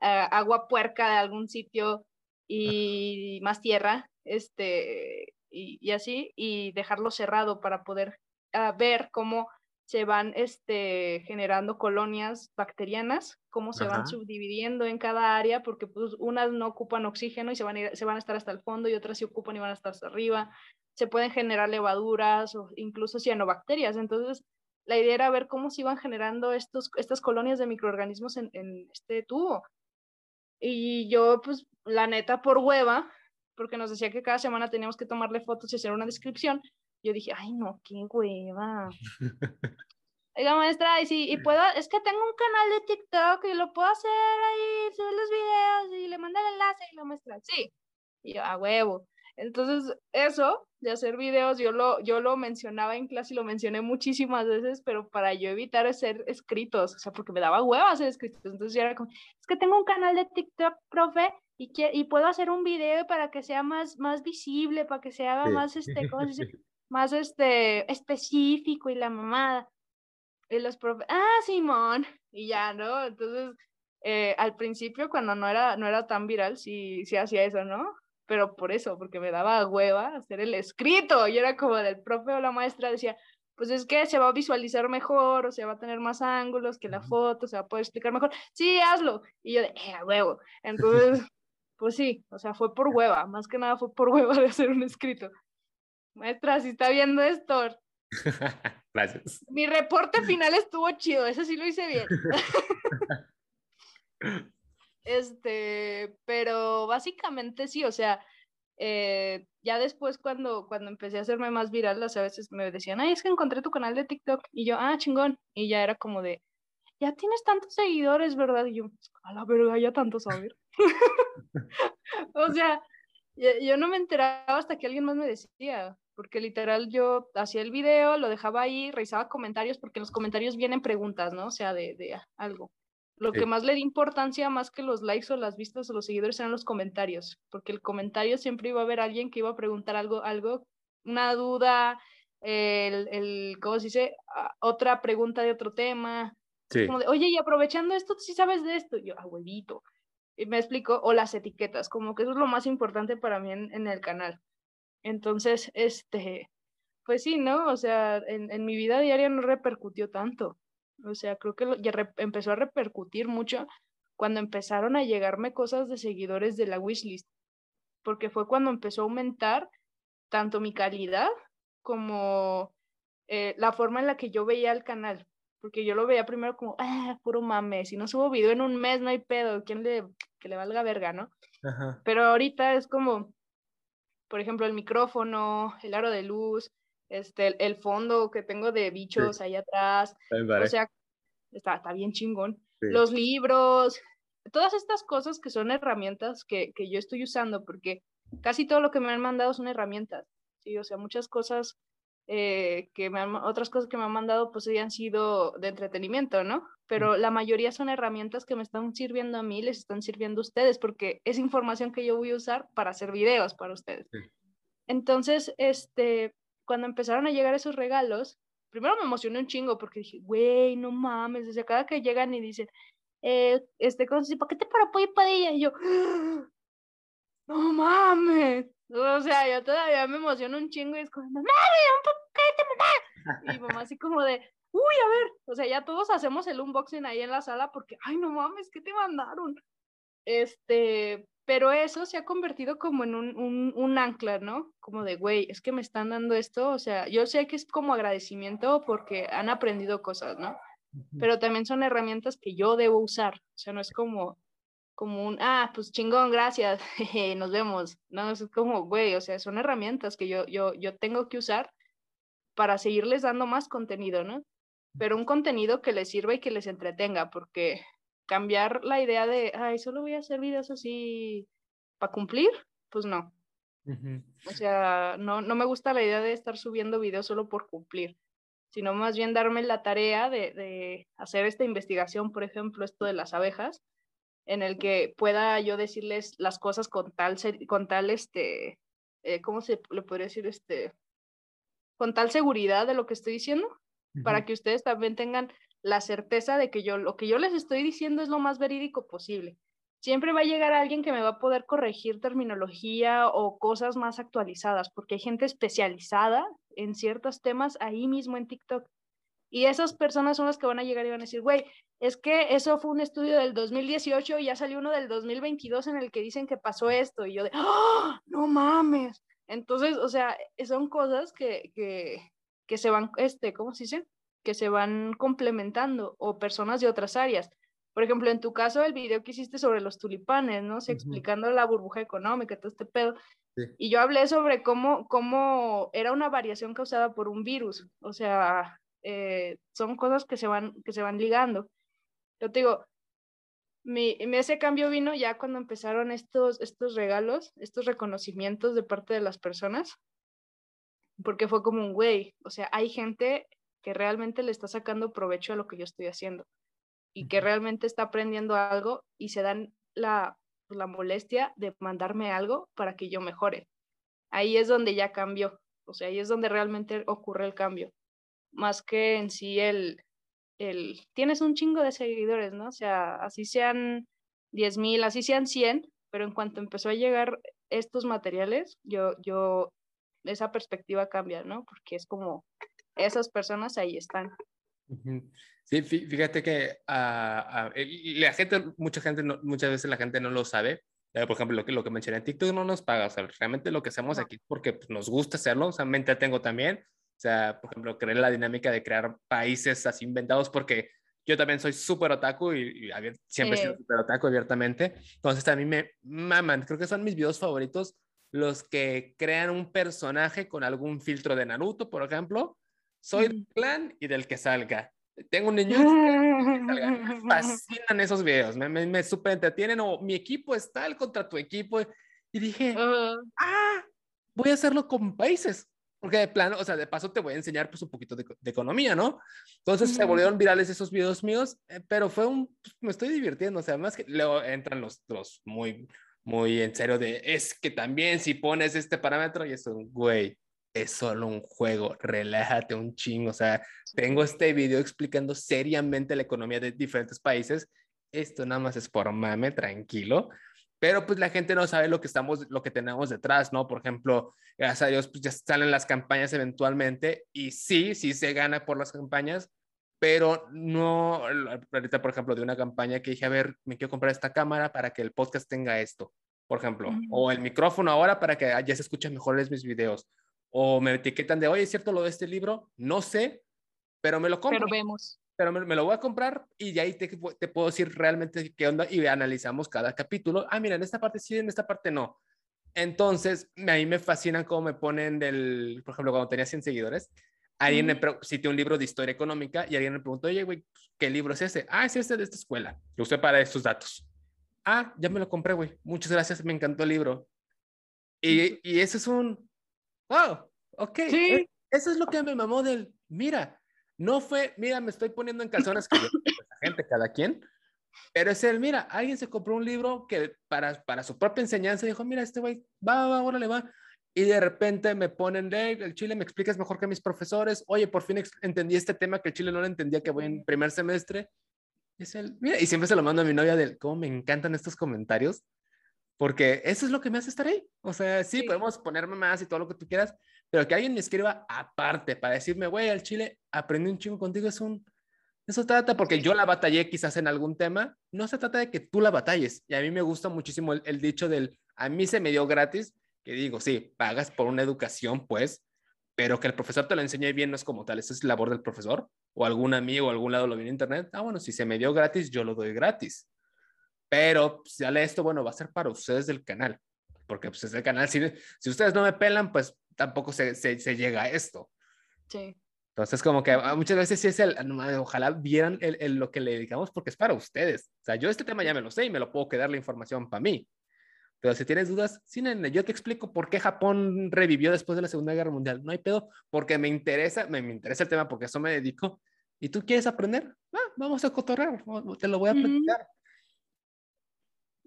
agua puerca de algún sitio y más tierra, este, y, así, y dejarlo cerrado para poder ah, ver cómo se van este, generando colonias bacterianas, cómo se van subdividiendo en cada área, porque pues, unas no ocupan oxígeno y se van, a se van a estar hasta el fondo y otras sí ocupan y van a estar hasta arriba. Se pueden generar levaduras o incluso cianobacterias. Entonces, la idea era ver cómo se iban generando estos, estas colonias de microorganismos en, en este tubo. Y yo, pues, la neta, por hueva, porque nos decía que cada semana teníamos que tomarle fotos y hacer una descripción, yo dije, ay, no, qué hueva. Oiga, maestra, y si y puedo, es que tengo un canal de TikTok y lo puedo hacer ahí, subir los videos y le manda el enlace y lo muestra. Sí. Y yo, a huevo. Entonces, eso de hacer videos, yo lo, yo lo mencionaba en clase y lo mencioné muchísimas veces, pero para yo evitar hacer escritos, o sea, porque me daba hueva hacer escritos. Entonces, yo era como, es que tengo un canal de TikTok, profe, y, y puedo hacer un video para que sea más, más visible, para que se haga más, este, ¿cómo se dice? más este, específico y la mamada. Y los profes, ah, Simón, y ya, ¿no? Entonces, eh, al principio, cuando no era, no era tan viral, sí, sí hacía eso, ¿no? Pero por eso, porque me daba hueva hacer el escrito, y era como del profe o la maestra decía, pues es que se va a visualizar mejor, o sea, va a tener más ángulos que la foto, se va a poder explicar mejor. Sí, hazlo. Y yo de, eh, huevo. Entonces, pues sí, o sea, fue por hueva, más que nada fue por hueva de hacer un escrito. Maestra, si está viendo esto. Gracias. Mi reporte final estuvo chido, ese sí lo hice bien. este, pero básicamente sí, o sea, eh, ya después cuando, cuando empecé a hacerme más viral, a veces me decían, ay, es que encontré tu canal de TikTok. Y yo, ah, chingón. Y ya era como de, ya tienes tantos seguidores, ¿verdad? Y yo, a la verga, ya tanto saber. o sea, yo no me enteraba hasta que alguien más me decía porque literal yo hacía el video, lo dejaba ahí, revisaba comentarios, porque en los comentarios vienen preguntas, ¿no? O sea, de, de algo. Lo que más le di importancia, más que los likes o las vistas o los seguidores, eran los comentarios, porque el comentario siempre iba a haber alguien que iba a preguntar algo, algo, una duda, el, el ¿cómo se dice? Ah, otra pregunta de otro tema. Sí. Como de, oye, y aprovechando esto, ¿tú sí sabes de esto? yo, abuelito. Y me explico, o las etiquetas, como que eso es lo más importante para mí en, el canal. Entonces, este, pues sí, ¿no? O sea, en, en mi vida diaria no repercutió tanto. O sea, creo que ya empezó a repercutir mucho cuando empezaron a llegarme cosas de seguidores de la wishlist, porque fue cuando empezó a aumentar tanto mi calidad como eh, la forma en la que yo veía el canal, porque yo lo veía primero como, ah, puro mame, si no subo video en un mes no hay pedo, ¿quién le, que le valga verga, no? Pero ahorita es como, por ejemplo, el micrófono, el aro de luz, este, el, fondo que tengo de bichos ahí atrás, o sea, está, está bien chingón. Los libros, todas estas cosas que son herramientas que, que yo estoy usando, porque casi todo lo que me han mandado son herramientas, sí, o sea, muchas cosas eh, que me otras cosas que me han mandado pues han sido de entretenimiento, ¿no? Pero la mayoría son herramientas que me están sirviendo a mí, les están sirviendo a ustedes, porque es información que yo voy a usar para hacer videos para ustedes. Entonces, este, cuando empezaron a llegar esos regalos, primero me emocioné un chingo porque dije, güey, no mames, o sea, cada que llegan y dicen, eh, este, paquete para pollo y padilla, y yo, no mames, o sea, yo todavía me emociono un chingo y es como, mamá, un paquete, mamá. Y mamá así como de, uy, a ver, o sea, ya todos hacemos el unboxing ahí en la sala porque, ay, no mames, ¿qué te mandaron? Este, pero eso se ha convertido como en un, un, un ancla, ¿no? Como de, güey, es que me están dando esto, o sea, yo sé que es como agradecimiento porque han aprendido cosas, ¿no? Pero también son herramientas que yo debo usar, o sea, no es como, como un, ah, pues chingón, gracias, nos vemos. No, es como, güey, o sea, son herramientas que yo, yo, yo tengo que usar para seguirles dando más contenido, ¿no? Pero un contenido que les sirva y que les entretenga, porque cambiar la idea de, ay, solo voy a hacer videos así para cumplir, pues no. O sea, no, no me gusta la idea de estar subiendo videos solo por cumplir, sino más bien darme la tarea de, de hacer esta investigación, por ejemplo, esto de las abejas, en el que pueda yo decirles las cosas con tal, con tal, este, eh, ¿cómo se le podría decir? Este, con tal seguridad de lo que estoy diciendo, para que ustedes también tengan la certeza de que yo, lo que yo les estoy diciendo es lo más verídico posible. Siempre va a llegar alguien que me va a poder corregir terminología o cosas más actualizadas, porque hay gente especializada en ciertos temas ahí mismo en TikTok. Y esas personas son las que van a llegar y van a decir, güey, es que eso fue un estudio del 2018 y ya salió uno del 2022 en el que dicen que pasó esto. Y yo de, ¡Ah! no mames. Entonces, o sea, son cosas que, que, que se van, este, ¿cómo se dice? Que se van complementando o personas de otras áreas. Por ejemplo, en tu caso, el video que hiciste sobre los tulipanes, ¿no? sé, explicando la burbuja económica, todo este pedo. Y yo hablé sobre cómo, cómo era una variación causada por un virus. O sea, eh, son cosas que se van, que se van ligando. Yo te digo, mi, ese cambio vino ya cuando empezaron estos, estos regalos, estos reconocimientos de parte de las personas, porque fue como un güey, o sea, hay gente que realmente le está sacando provecho a lo que yo estoy haciendo y que realmente está aprendiendo algo y se dan la, la molestia de mandarme algo para que yo mejore. Ahí es donde ya cambió, o sea, ahí es donde realmente ocurre el cambio más que en sí el, el, tienes un chingo de seguidores, ¿no? O sea, así sean 10 mil, así sean 100, pero en cuanto empezó a llegar estos materiales, yo, yo, esa perspectiva cambia, ¿no? Porque es como, esas personas ahí están. Sí, fíjate que uh, la gente, mucha gente, muchas veces la gente no lo sabe. Eh, por ejemplo, lo que, lo que mencioné en TikTok no nos paga. O sea, realmente lo que hacemos aquí porque pues, nos gusta hacerlo. O sea, mente tengo también. O sea, por ejemplo, creer la dinámica de crear países así inventados porque yo también soy súper otaku y, siempre he sido súper otaku abiertamente. Entonces a mí me maman, creo que son mis videos favoritos los que crean un personaje con algún filtro de Naruto, por ejemplo. Soy del clan y del que salga. Tengo un niño me fascinan esos videos, me, me, me súper entretienen o mi equipo es tal contra tu equipo. Y dije, ah, voy a hacerlo con países. Porque de plano, o sea, de paso te voy a enseñar pues un poquito de, economía, ¿no? Entonces se volvieron virales esos videos míos, eh, pero fue un, pues, me estoy divirtiendo, o sea, más que luego entran los, los muy, muy en serio de, es que también si pones este parámetro y es un, güey, es solo un juego, relájate un chingo, o sea, tengo este video explicando seriamente la economía de diferentes países esto nada más es por mame, tranquilo. Pero pues la gente no sabe lo que estamos, lo que tenemos detrás, ¿no? Por ejemplo, gracias a Dios, pues ya salen las campañas eventualmente y sí, sí se gana por las campañas, pero no, ahorita por ejemplo, de una campaña que dije, a ver, me quiero comprar esta cámara para que el podcast tenga esto, por ejemplo, o el micrófono ahora para que ya se escuchen mejores mis videos, o me etiquetan de, oye, ¿es cierto lo de este libro? No sé, pero me lo compro. Pero vemos. Pero me, lo voy a comprar y de ahí te, te, puedo decir realmente qué onda y analizamos cada capítulo. Ah, mira, en esta parte sí, en esta parte no. Entonces, a mí me fascinan cómo me ponen del, por ejemplo, cuando tenía 100 seguidores, alguien me cité un libro de historia económica y alguien me preguntó, oye, güey, ¿qué libro es ese? Ah, es este de esta escuela. Lo usé para estos datos. Ah, ya me lo compré, güey. Muchas gracias, me encantó el libro. Y, y eso es un, wow, ok. Sí. E, eso es lo que me mamó del, mira, no fue, mira, me estoy poniendo en calzones que yo, pues, gente, cada quien, pero es el, mira, alguien se compró un libro que para, para su propia enseñanza dijo, mira, este güey, va, va, ahora le va y de repente me ponen, de el chile me explicas mejor que mis profesores, oye, por fin entendí este tema que el chile no lo entendía, que voy en primer semestre. Y, es el, mira, y siempre se lo mando a mi novia del, cómo me encantan estos comentarios, porque eso es lo que me hace estar ahí. O sea, sí, podemos ponerme más y todo lo que tú quieras, pero que alguien me escriba aparte para decirme, güey, al chile aprendí un chingo contigo, es un... Eso trata porque yo la batallé quizás en algún tema, no se trata de que tú la batalles. Y a mí me gusta muchísimo el, el dicho del, a mí se me dio gratis, que digo, sí, pagas por una educación, pues, pero que el profesor te lo enseñe bien no es como tal, eso es labor del profesor o algún amigo algún lado lo vi en internet. Ah, bueno, si se me dio gratis, yo lo doy gratis. Pero si sale esto, bueno, va a ser para ustedes del canal, porque pues es el canal, si, si ustedes no me pelan, pues tampoco se, se, llega a esto. Sí. Entonces, como que ah, muchas veces sí es el, ojalá vieran el, lo que le dedicamos porque es para ustedes. O sea, yo este tema ya me lo sé y me lo puedo quedar la información para mí. Pero si tienes dudas, sí, nene, yo te explico por qué Japón revivió después de la Segunda Guerra Mundial. No hay pedo, porque me interesa, me, me interesa el tema, porque eso me dedico. ¿Y tú quieres aprender? Ah, vamos a cotorrear, te lo voy a platicar.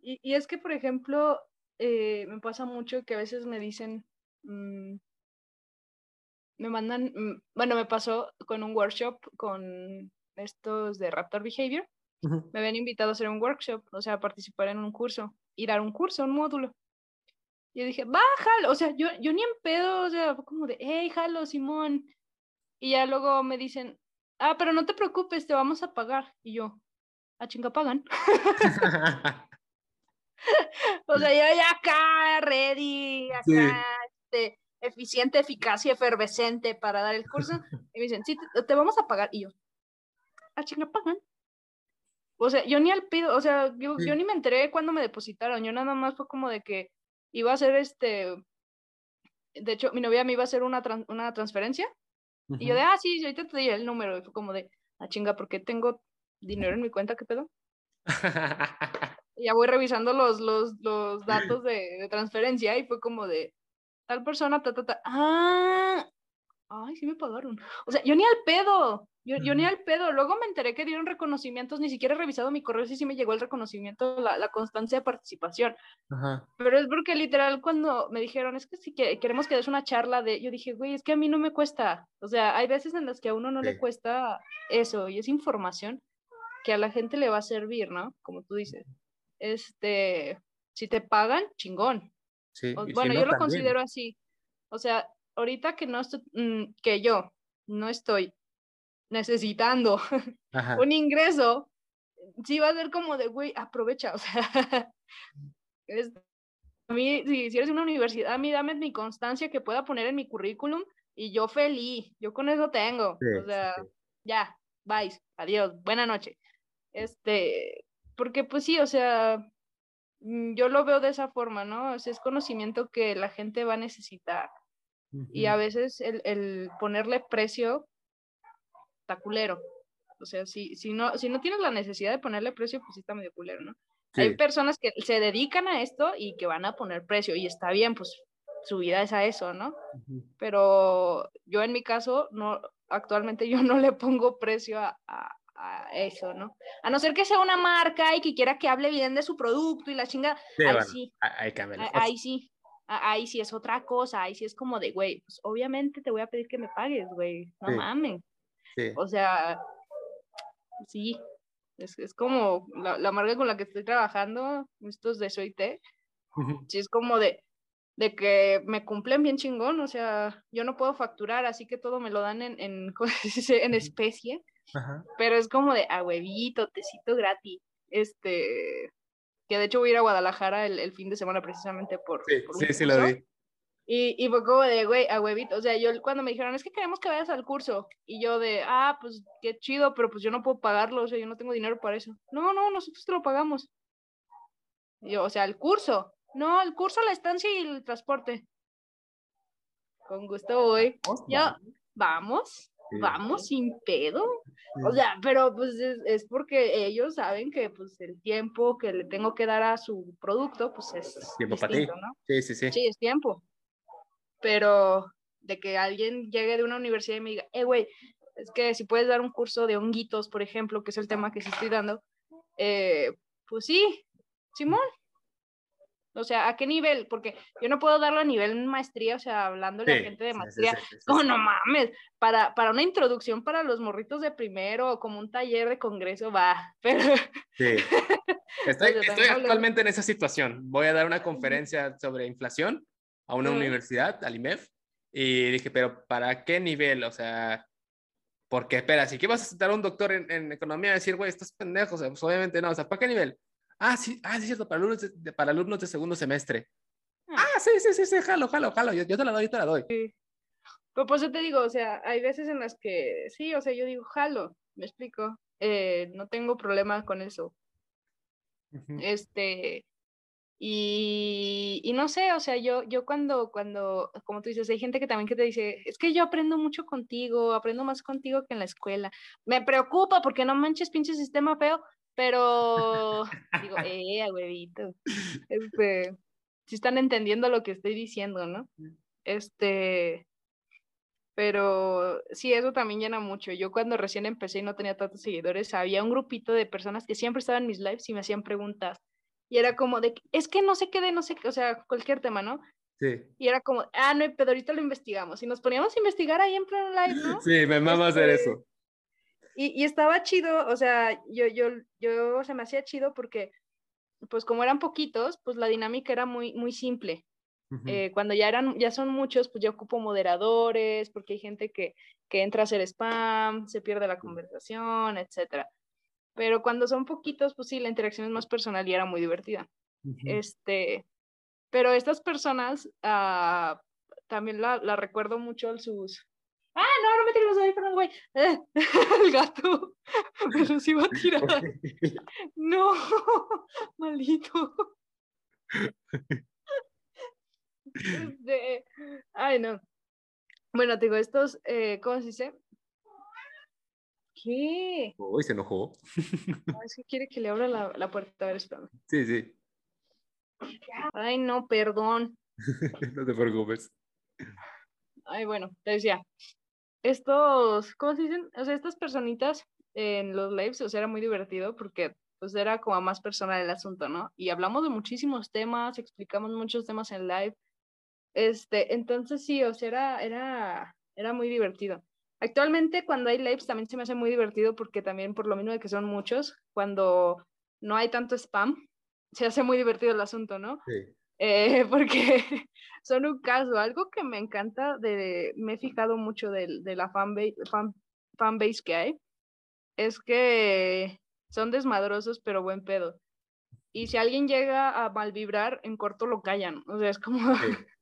y, y, es que, por ejemplo, eh, me pasa mucho que a veces me dicen, mm, me mandan, mm, bueno, me pasó con un workshop con estos de Raptor Behavior. Me habían invitado a hacer un workshop, o sea, a participar en un curso ir a un curso, un módulo. Y yo dije, bájalo, o sea, yo, yo ni en pedo, o sea, fue como de, hey, jalo, Simón. Y ya luego me dicen, ah, pero no te preocupes, te vamos a pagar. Y yo, a ah, chinga pagan. o sea, yo ya acá, ready, acá, este, eficiente, eficaz y efervescente para dar el curso. Y me dicen, sí, te, vamos a pagar. Y yo, a ah, chinga pagan. O sea, yo ni al pido, o sea, yo, yo ni me enteré cuando me depositaron, yo nada más fue como de que iba a hacer este, de hecho, mi novia me iba a hacer una, una transferencia, y yo de, ah, sí, ahorita te di el número, y fue como de, ah, chinga, ¿por qué tengo dinero en mi cuenta? ¿Qué pedo? y ya voy revisando los, los, los datos de, de, transferencia, y fue como de, tal persona, ta, ta, ta, ah, ay, sí me pagaron. O sea, yo ni al pedo, yo, yo, ni al pedo. Luego me enteré que dieron reconocimientos, ni siquiera he revisado mi correo si sí me llegó el reconocimiento, la, la constancia de participación. Pero es porque literal cuando me dijeron, es que si que, queremos que des una charla de, yo dije, güey, es que a mí no me cuesta. O sea, hay veces en las que a uno no le cuesta eso y es información que a la gente le va a servir, ¿no? Como tú dices. Este, si te pagan, chingón. Sí, bueno, yo lo considero así. O sea, ahorita que no estoy, mm, que yo no estoy necesitando un ingreso, sí va a ser como de, güey, aprovecha, o sea, a mí, si, eres una universidad, a mí dame mi constancia que pueda poner en mi currículum y yo feliz, yo con eso tengo, o sea, ya, bye, adiós, buena noche. Este, porque pues sí, o sea, mm, yo lo veo de esa forma, ¿no? O sea, es conocimiento que la gente va a necesitar. Y a veces el, el, ponerle precio está culero. O sea, si, si, no, si no tienes la necesidad de ponerle precio, pues sí está medio culero, ¿no? Hay personas que se dedican a esto y que van a poner precio y está bien, pues su vida es a eso, ¿no? Pero yo en mi caso, no, actualmente yo no le pongo precio a, a, eso, ¿no? A no ser que sea una marca y que quiera que hable bien de su producto y la chinga, ahí sí. Ahí, ahí sí ahí sí es otra cosa, ahí sí es como de, güey, pues obviamente te voy a pedir que me pagues, güey, no mames. O sea, sí, Es, es como la, la, marca con la que estoy trabajando, estos de Soy Té, sí es como de, de que me cumplen bien chingón, o sea, yo no puedo facturar, así que todo me lo dan en, en, en especie, pero es como de a huevito, tecito gratis, este, que de hecho voy a ir a Guadalajara el, el fin de semana precisamente por... Sí, por sí, sí, lo vi. Y, y fue como de, güey, a huevito. O sea, yo cuando me dijeron, es que queremos que vayas al curso. Y yo de, ah, pues qué chido, pero pues yo no puedo pagarlo. O sea, yo no tengo dinero para eso. No, no, nosotros te lo pagamos. Y yo, o sea, el curso. No, el curso, la estancia y el transporte. Con gusto voy. Ya, vamos, vamos sin pedo. O sea, pero pues es, es, porque ellos saben que pues el tiempo que le tengo que dar a su producto, pues es tiempo para ti. ¿no? Sí, sí, sí. Sí, es tiempo pero de que alguien llegue de una universidad y me diga, eh, güey, es que si puedes dar un curso de honguitos, por ejemplo, que es el tema que sí estoy dando, eh, pues sí, Simón. O sea, ¿a qué nivel? Porque yo no puedo darlo a nivel maestría, o sea, hablando de gente de maestría. Sí, sí, no, no mames, para, para una introducción para los morritos de primero, como un taller de congreso, va. Pero... Sí. Estoy, estoy actualmente en esa situación. Voy a dar una conferencia sobre inflación a una universidad, al IMEF, y dije, pero ¿para qué nivel? O sea, porque espera, si que vas a sentar a un doctor en, en economía y decir, güey, estás pendejo, o sea, pues obviamente no, o sea, ¿para qué nivel? Ah, sí, ah, sí, cierto, para alumnos de, para alumnos de segundo semestre. Ah, ah sí, sí, sí, sí, jalo, jalo, jalo, yo, yo te la doy, yo te la doy. Sí. Pues, pues yo te digo, o sea, hay veces en las que sí, o sea, yo digo, jalo, me explico, eh, no tengo problema con eso. Uh -huh. Este, y, y, no sé, o sea, yo, yo cuando, cuando, como tú dices, hay gente que también que te dice, es que yo aprendo mucho contigo, aprendo más contigo que en la escuela. Me preocupa porque no manches pinche sistema feo, pero digo, eh, huevito. Este, si están entendiendo lo que estoy diciendo, ¿no? Este, pero sí, eso también llena mucho. Yo cuando recién empecé y no tenía tantos seguidores, había un grupito de personas que siempre estaban en mis lives y me hacían preguntas y era como de, es que no sé qué de no sé qué, o sea, cualquier tema, ¿no? Sí. Y era como, ah, no, pero ahorita lo investigamos. Y nos poníamos a investigar ahí en pleno live, ¿no? Sí, me mama este, hacer eso. Y, y, estaba chido, o sea, yo, yo, yo se me hacía chido porque, pues como eran poquitos, pues la dinámica era muy, muy simple. Uh -huh. eh, cuando ya eran, ya son muchos, pues yo ocupo moderadores, porque hay gente que, que entra a hacer spam, se pierde la conversación, etcétera pero cuando son poquitos, pues sí, la interacción es más personal y era muy divertida. Uh -huh. Este, pero estas personas uh, también la, la, recuerdo mucho sus... Ah, no, no me tires los audífonos, güey. Eh, el gato me los iba a tirar. no, maldito. Este, ay, no. Bueno, te digo, estos, eh, ¿cómo se dice? ¿Qué? Uy, se enojó. No, es que quiere que le abra la, la puerta. A ver, espérame. Sí, sí. Ay, no, perdón. no te preocupes. Ay, bueno, te decía. Estos, ¿cómo se dicen? O sea, estas personitas en los lives, o sea, era muy divertido porque pues era como más personal el asunto, ¿no? Y hablamos de muchísimos temas, explicamos muchos temas en live. Este, entonces sí, o sea, era, era, era muy divertido. Actualmente cuando hay lives también se me hace muy divertido porque también por lo mismo de que son muchos, cuando no hay tanto spam, se hace muy divertido el asunto, ¿no? Sí. Eh, porque son un caso, algo que me encanta, de, me he fijado mucho de, de la fanbase fan, fan base que hay, es que son desmadrosos pero buen pedo. Y si alguien llega a mal vibrar, en corto lo callan. O sea, es como, sí.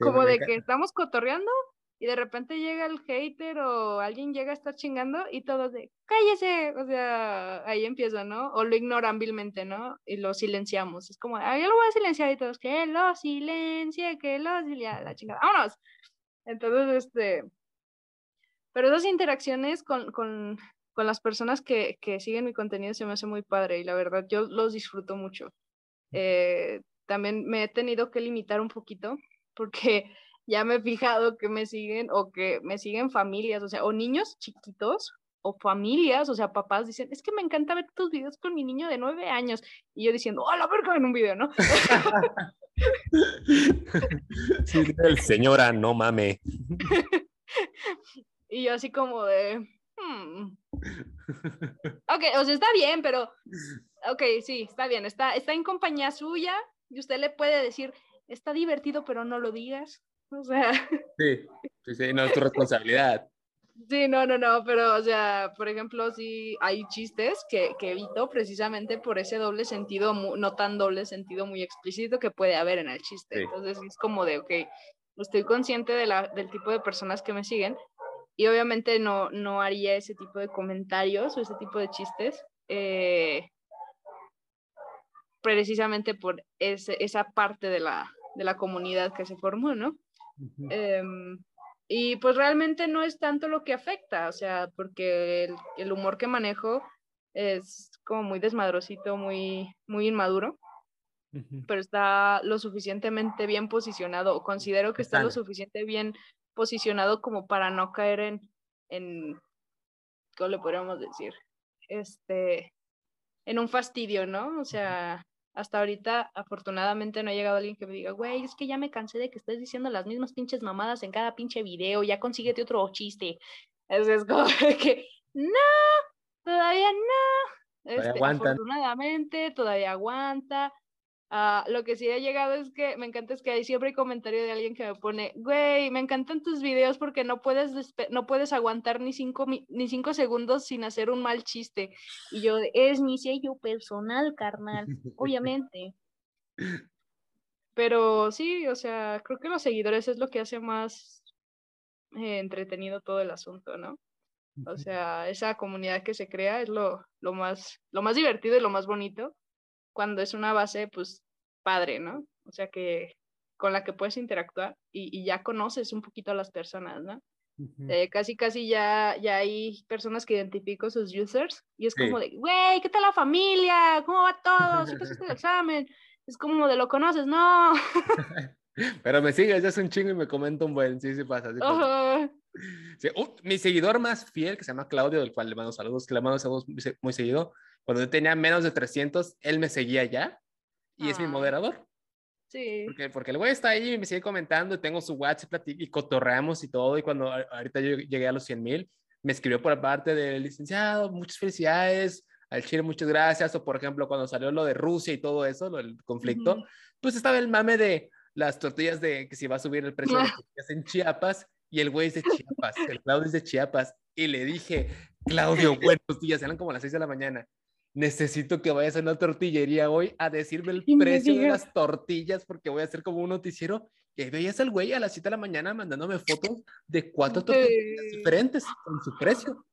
Sí, como de que estamos cotorreando y de repente llega el hater o alguien llega a estar chingando y todos de cállese, o sea, ahí empieza, ¿no? O lo ignoran vilmente, ¿no? Y lo silenciamos. Es como, ah, yo lo voy a silenciar y todos, que lo silencie, que lo silencie, la chingada, vámonos. Entonces, este, pero esas interacciones con, con, con las personas que, que, siguen mi contenido se me hace muy padre y la verdad yo los disfruto mucho. Eh, también me he tenido que limitar un poquito porque ya me he fijado que me siguen o que me siguen familias, o sea, o niños chiquitos o familias, o sea, papás dicen, es que me encanta ver tus videos con mi niño de nueve años. Y yo diciendo, ¡oh, la verga en un video, ¿no? sí, el señora, no mame. y yo así como de, hmm, ok, o sea, está bien, pero, ok, sí, está bien, está, está en compañía suya y usted le puede decir, está divertido, pero no lo digas. O sea. Sí, sí, sí, no es tu responsabilidad. Sí, no, no, no, pero, o sea, por ejemplo, sí hay chistes que, que evito precisamente por ese doble sentido, no tan doble sentido muy explícito que puede haber en el chiste. Entonces es como de, ok, estoy consciente de la, del tipo de personas que me siguen y obviamente no, no haría ese tipo de comentarios o ese tipo de chistes. Eh, precisamente por ese, esa parte de la, de la comunidad que se formó, ¿no? Y pues realmente no es tanto lo que afecta, o sea, porque el, humor que manejo es como muy desmadrosito, muy, muy inmaduro, pero está lo suficientemente bien posicionado, o considero que está lo suficiente bien posicionado como para no caer en, en ¿cómo le podríamos decir? Este, en un fastidio, ¿no? O sea, hasta ahorita, afortunadamente, no ha llegado alguien que me diga, güey, es que ya me cansé de que estés diciendo las mismas pinches mamadas en cada pinche video, ya consíguete otro chiste. Es, es como que, no, todavía no. Este, afortunadamente, todavía aguanta. Ah, lo que sí ha llegado es que me encanta es que hay siempre hay comentario de alguien que me pone, güey, me encantan tus videos porque no puedes, no puedes aguantar ni cinco, ni cinco segundos sin hacer un mal chiste. Y yo, es mi sello personal, carnal, obviamente. Pero sí, o sea, creo que los seguidores es lo que hace más eh, entretenido todo el asunto, ¿no? O sea, esa comunidad que se crea es lo, lo, más, lo más divertido y lo más bonito cuando es una base, pues, padre, ¿no? O sea, que con la que puedes interactuar y, ya conoces un poquito a las personas, ¿no? Eh, casi, casi ya, ya hay personas que identifico sus users y es como de, güey, ¿qué tal la familia? ¿Cómo va todo? ¿Sí pasaste el examen? Es como de, ¿lo conoces? No. Pero me sigues, ya es un chingo y me comenta un buen, sí, sí pasa. Sí uh, mi seguidor más fiel, que se llama Claudio, del cual le mando saludos, que le mando saludos muy seguido, cuando yo tenía menos de 300, él me seguía ya y es mi ah. moderador. Sí. Porque, porque el güey está ahí y me sigue comentando y tengo su WhatsApp y, cotorreamos y todo. Y cuando ahorita yo llegué a los 100 mil, me escribió por parte del licenciado, muchas felicidades, al Chile muchas gracias. O por ejemplo, cuando salió lo de Rusia y todo eso, lo del conflicto, pues estaba el mame de las tortillas de que si va a subir el precio de las tortillas en Chiapas y el güey es de Chiapas, el Claudio es de Chiapas. Y le dije, Claudio, buenos días, eran como las 6 de la mañana necesito que vayas a una tortillería hoy a decirme el precio de las tortillas porque voy a hacer como un noticiero. Y ahí veías al güey a las 7 de la mañana mandándome fotos de cuatro tortillas diferentes con su precio.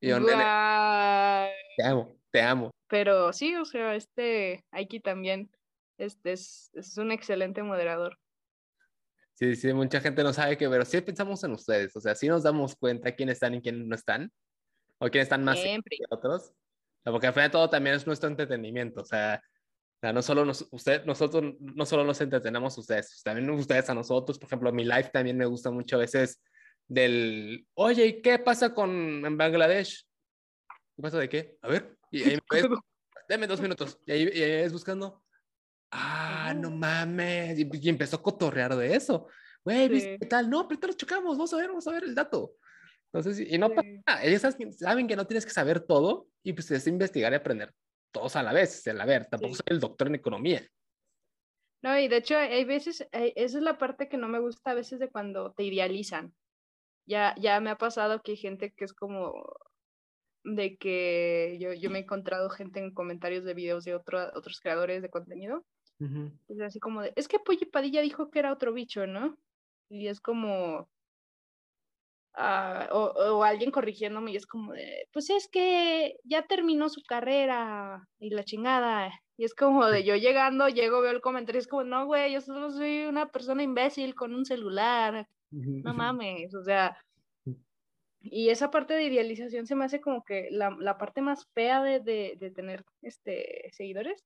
Y yo, te amo, te amo. Pero sí, o sea, este Aiki también este es, es un excelente moderador. Sí, sí, mucha gente no sabe que, pero sí pensamos en ustedes, o sea, sí nos damos cuenta quiénes están y quiénes no están, o quiénes están más que otros porque al final de todo también es nuestro entretenimiento, o sea, no solo nos, usted, nosotros no solo nos entretenemos ustedes, también ustedes a nosotros, por ejemplo, mi live también me gusta mucho a veces del, oye, ¿y qué pasa con en Bangladesh? ¿Qué pasa de qué? A ver, y ahí me dame dos minutos, y ahí, y ahí es buscando, ah, no mames, y, empezó a cotorrear de eso, güey, ¿qué tal? No, pero te lo chocamos, vamos a ver, vamos a ver el dato. Entonces, y no pasa ellos saben que no tienes que saber todo y pues es investigar y aprender todos a la vez, a ver, tampoco soy el doctor en economía. No, y de hecho hay veces, esa es la parte que no me gusta a veces de cuando te idealizan. Ya, ya me ha pasado que hay gente que es como de que yo, yo me he encontrado gente en comentarios de videos de otro, otros creadores de contenido. Es así como de, es que Polly Padilla dijo que era otro bicho, ¿no? Y es como, Ah, o, alguien corrigiéndome y es como de, pues es que ya terminó su carrera y la chingada. Y es como de yo llegando, llego, veo el comentario y es como, no, güey, yo solo soy una persona imbécil con un celular. No mames, o sea. Y esa parte de idealización se me hace como que la, la parte más fea de, de, de, tener este, seguidores,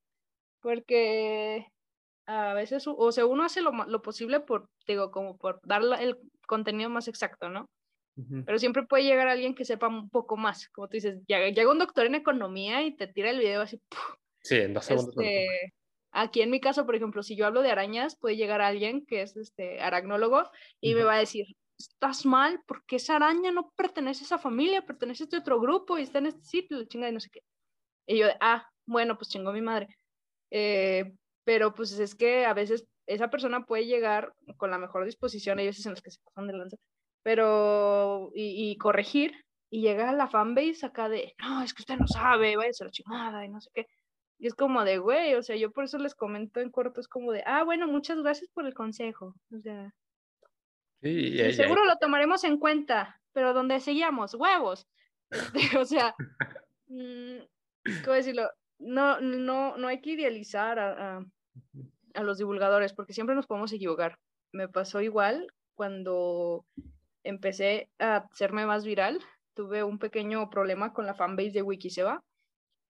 porque a veces, o sea, uno hace lo, lo posible por, digo, como por dar el contenido más exacto, ¿no? Pero siempre puede llegar alguien que sepa un poco más. Como tú dices, llega, un doctor en economía y te tira el video así. Sí, en dos segundos. Este, aquí en mi caso, por ejemplo, si yo hablo de arañas, puede llegar alguien que es este aracnólogo y me va a decir, estás mal porque esa araña no pertenece a esa familia, pertenece a este otro grupo y está en este sitio, la chingada y no sé qué. Y yo, ah, bueno, pues chingó mi madre. Eh, pero pues es que a veces esa persona puede llegar con la mejor disposición, hay veces en los que se pasan de lanza, pero, y, corregir, y llega a la fanbase acá de, no, es que usted no sabe, vaya a ser la chingada y no sé qué. Y es como de, güey, o sea, yo por eso les comento en corto, es como de, ah, bueno, muchas gracias por el consejo. O sea, sí, seguro lo tomaremos en cuenta, pero donde seguíamos, huevos. Este, o sea, mm, ¿cómo decirlo? No, no, no hay que idealizar a, a, a los divulgadores, porque siempre nos podemos equivocar. Me pasó igual cuando empecé a hacerme más viral, tuve un pequeño problema con la fanbase de Wikiseba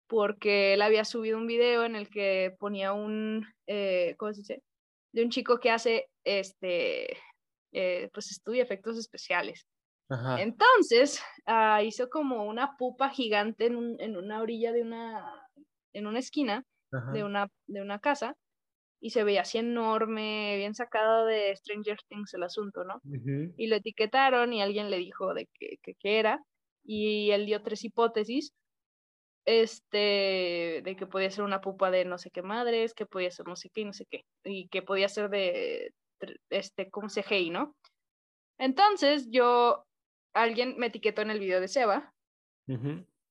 porque él había subido un video en el que ponía un, eh, ¿cómo se dice? De un chico que hace, este, eh, pues estudia efectos especiales. Entonces, ah, hizo como una pupa gigante en, en, una orilla de una, en una esquina de una, de una casa y se veía así enorme, bien sacado de Stranger Things el asunto, ¿no? Y lo etiquetaron y alguien le dijo de qué que, era y él dio tres hipótesis este, de que podía ser una pupa de no sé qué madres, que podía ser no sé qué y no sé qué, y que podía ser de, este, como CGI, ¿no? Entonces yo, alguien me etiquetó en el video de Seba,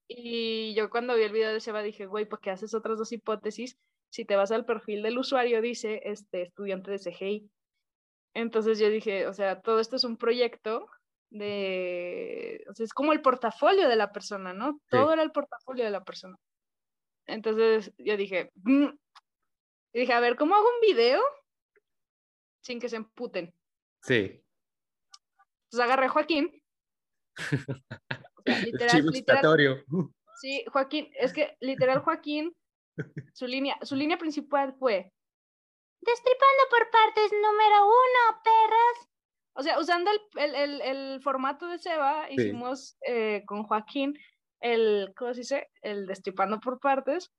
y yo cuando vi el video de Seba dije, güey, ¿por qué haces otras dos hipótesis? Si te vas al perfil del usuario, dice, este, estudiante de CGI. Entonces yo dije, o sea, todo esto es un proyecto de, o sea, es como el portafolio de la persona, ¿no? Todo era el portafolio de la persona. Entonces yo dije, mm". dije, a ver, ¿cómo hago un video sin que se emputen? Sí. Entonces agarré a Joaquín. literal, Sí, Joaquín, es que literal Joaquín, su línea, su línea principal fue Destripando por partes número uno, perras. O sea, usando el, el, el, formato de Seba, hicimos eh, con Joaquín el, ¿cómo se dice? El destripando por partes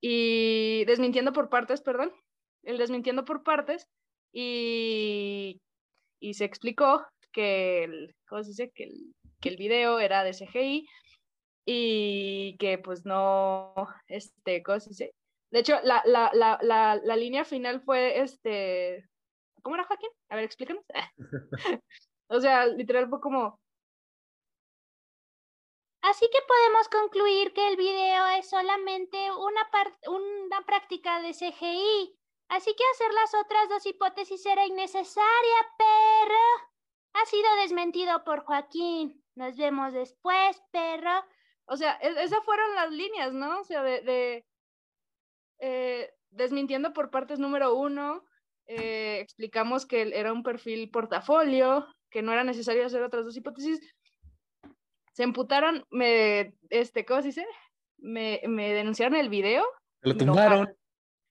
y desmintiendo por partes, perdón, el desmintiendo por partes y, y se explicó que el, ¿cómo se dice? Que el, que el video era de CGI y que pues no, este, ¿cómo se dice? De hecho, la, la, la, la, la línea final fue, este, ¿Cómo era Joaquín? A ver, explícanos. o sea, literal fue como... Así que podemos concluir que el video es solamente una, una práctica de CGI. Así que hacer las otras dos hipótesis era innecesaria, pero ha sido desmentido por Joaquín. Nos vemos después, perro. O sea, e-, esas fueron las líneas, ¿no? O sea, de, eh, desmintiendo por partes número uno, eh, explicamos que era un perfil portafolio, que no era necesario hacer otras dos hipótesis. Se emputaron, me, este, ¿cómo se dice? Me, me denunciaron el video. Lo tumbaron.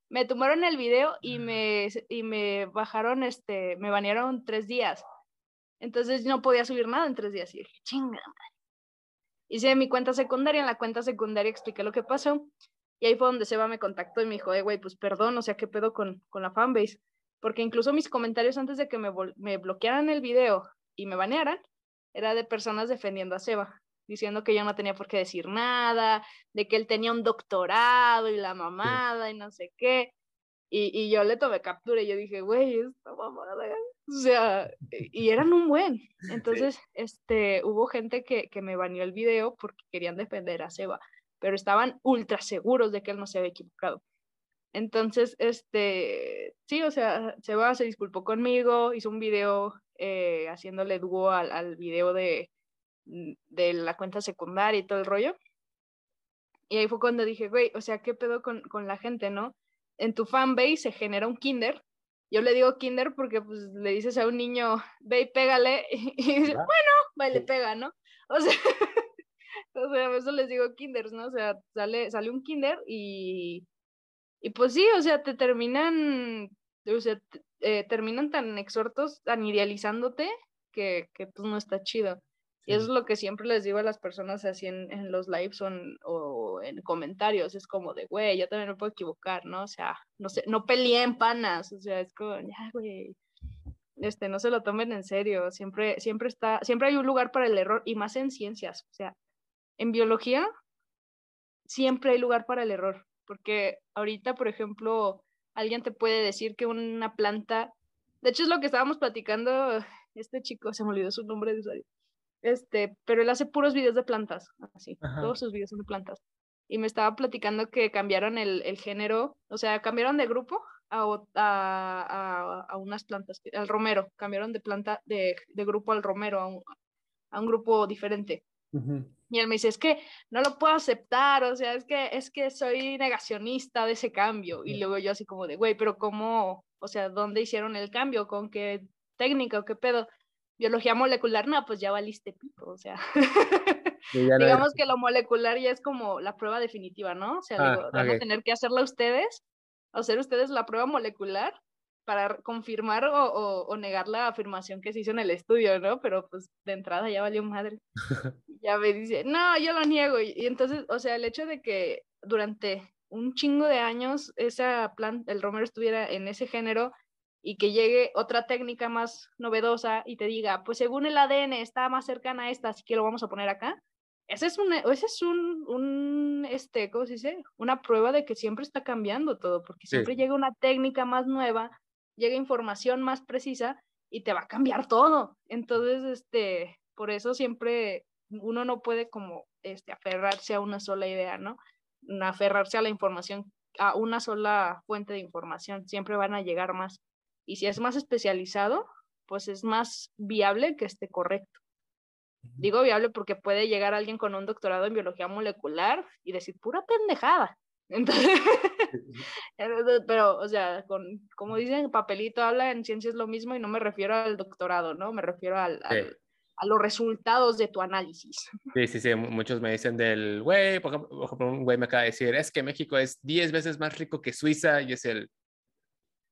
Me tumbaron el video y me, y me bajaron, este, me banearon tres días. Entonces no podía subir nada en tres días. Y dije, chinga, Hice mi cuenta secundaria, en la cuenta secundaria expliqué lo que pasó. Y ahí fue donde Seba me contactó y me dijo, eh, güey, pues perdón, o sea, ¿qué pedo con, con la fanbase? porque incluso mis comentarios antes de que me, me bloquearan el video y me banearan, era de personas defendiendo a Seba, diciendo que yo no tenía por qué decir nada, de que él tenía un doctorado y la mamada y no sé qué. Y, y, yo le tomé captura y yo dije, güey, esta mamada. O sea, y eran un buen. Entonces, este, hubo gente que, que me baneó el video porque querían defender a Seba, pero estaban ultra seguros de que él no se había equivocado. Entonces, este, sí, o sea, Seba se disculpó conmigo, hizo un video eh, haciéndole dúo al, al video de, mm, de la cuenta secundaria y todo el rollo. Y ahí fue cuando dije, güey, o sea, ¿qué pedo con, con la gente, no? En tu fanbase se genera un kinder. Yo le digo kinder porque pues le dices a un niño, ve y pégale, y, dice, bueno, va y le pega, ¿no? O sea, o sea, eso les digo kinders, ¿no? O sea, sale, sale un kinder y y pues sí, o sea, te terminan, o sea, eh, terminan tan exhortos, tan idealizándote, que, que pues no está chido. Y eso es lo que siempre les digo a las personas así en, en los lives o en, o en, comentarios. Es como de, güey, yo también me puedo equivocar, ¿no? O sea, no sé, no peleé en panas. O sea, es como, ya, güey. este, no se lo tomen en serio, siempre, siempre está, siempre hay un lugar para el error y más en ciencias, o sea, en biología siempre hay lugar para el error, porque ahorita, por ejemplo, alguien te puede decir que una planta, de hecho es lo que estábamos platicando, este chico, se me olvidó su nombre de usuario, este, pero él hace puros videos de plantas, así, todos sus videos son de plantas. Y me estaba platicando que cambiaron el, el género, o sea, cambiaron de grupo a, a, a, unas plantas, al romero, cambiaron de planta, de, de grupo al romero, a un, a un grupo diferente. Y él me dice, es que no lo puedo aceptar, o sea, es que, es que soy negacionista de ese cambio. Y luego yo así como de, güey, pero ¿cómo? O sea, ¿dónde hicieron el cambio? ¿Con qué técnica o qué pedo? Biología molecular, no, pues ya valiste pito, o sea. Digamos que lo molecular ya es como la prueba definitiva, ¿no? O sea, ah, van a tener que hacerla ustedes, hacer ustedes la prueba molecular para confirmar o, o, negar la afirmación que se hizo en el estudio, ¿no? Pero pues de entrada ya valió madre. ya me dice, no, yo lo niego. Y, y, entonces, o sea, el hecho de que durante un chingo de años esa planta, el romero estuviera en ese género, y que llegue otra técnica más novedosa y te diga, pues según el ADN está más cercana a esta, así que lo vamos a poner acá. Ese es un, ese es un, un este, ¿cómo se dice? Una prueba de que siempre está cambiando todo, porque siempre llega una técnica más nueva, llega información más precisa y te va a cambiar todo. Entonces, este, por eso siempre uno no puede como, este, aferrarse a una sola idea, ¿no? Aferrarse a la información, a una sola fuente de información. Siempre van a llegar más. Y si es más especializado, pues es más viable que esté correcto. Digo viable porque puede llegar alguien con un doctorado en biología molecular y decir pura pendejada. pero, o sea, con, como dicen, papelito habla en ciencias lo mismo y no me refiero al doctorado, ¿no? Me refiero al, a los resultados de tu análisis. Sí, sí, sí. Muchos me dicen del, güey, por ejemplo, un güey me acaba de decir, es que México es 10 veces más rico que Suiza y es el,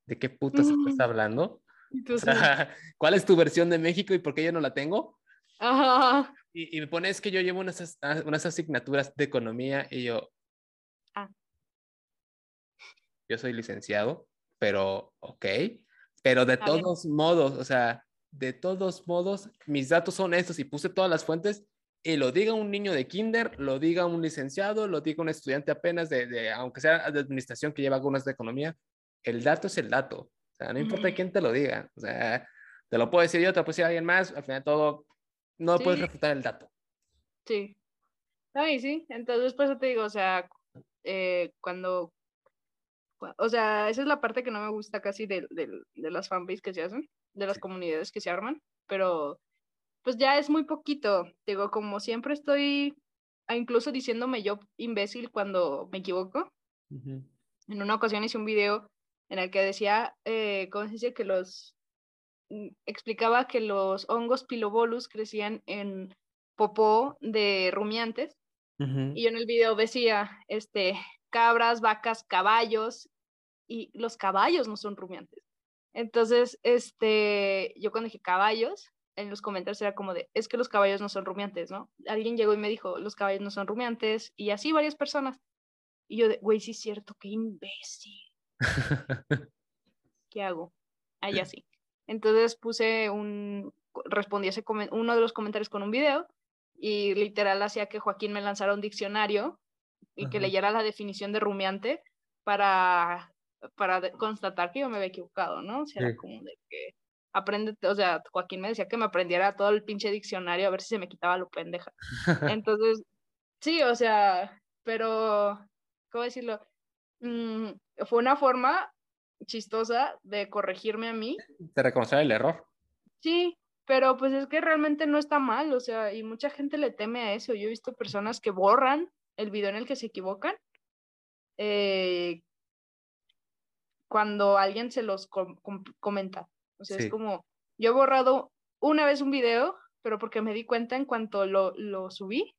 ¿de qué putas estás hablando? ¿Cuál es tu versión de México y por qué yo no la tengo? Ajá. Y, me pones que yo llevo unas, ah, unas asignaturas de economía y yo... Ah. Yo soy licenciado, pero ok. Pero de todos modos, o sea, de todos modos, mis datos son estos y puse todas las fuentes y lo diga un niño de kinder, lo diga un licenciado, lo diga un estudiante apenas de, de aunque sea de administración que lleva algunas de economía, el dato es el dato. O sea, no importa quién te lo diga. O sea, te lo puedo decir yo, te lo puedo decir alguien más, al final todo, no puedes refutar el dato. Sí. No, y sí, entonces por eso te digo, o sea, eh, cuando, o sea, esa es la parte que no me gusta casi de, de, de las fanbase que se hacen, de las comunidades que se arman, pero pues ya es muy poquito. Digo, como siempre estoy incluso diciéndome yo imbécil cuando me equivoco. En una ocasión hice un video en el que decía, eh, ¿cómo se dice? Que los, mm, explicaba que los hongos pilobolus crecían en popó de rumiantes. Y yo en el video decía, este, cabras, vacas, caballos, y los caballos no son rumiantes. Entonces, este, yo cuando dije caballos, en los comentarios era como de, es que los caballos no son rumiantes, ¿no? Alguien llegó y me dijo, los caballos no son rumiantes, y así varias personas. Y yo, de, güey, sí es cierto, qué imbécil. ¿Qué hago? Ahí así. Entonces puse un, respondí ese uno de los comentarios con un video y literal hacía que Joaquín me lanzara un diccionario y que leyera la definición de rumiante para, para constatar que yo me había equivocado, ¿no? O sea, como de que aprende, o sea, Joaquín me decía que me aprendiera todo el pinche diccionario a ver si se me quitaba lo pendeja. Entonces, sí, o sea, pero, ¿cómo decirlo? Mm, fue una forma chistosa de corregirme a mí. De reconocer el error. Sí, pero pues es que realmente no está mal, o sea, y mucha gente le teme a eso. Yo he visto personas que borran el video en el que se equivocan eh, cuando alguien se los comenta. O sea, es como, yo he borrado una vez un video, pero porque me di cuenta en cuanto lo, lo subí,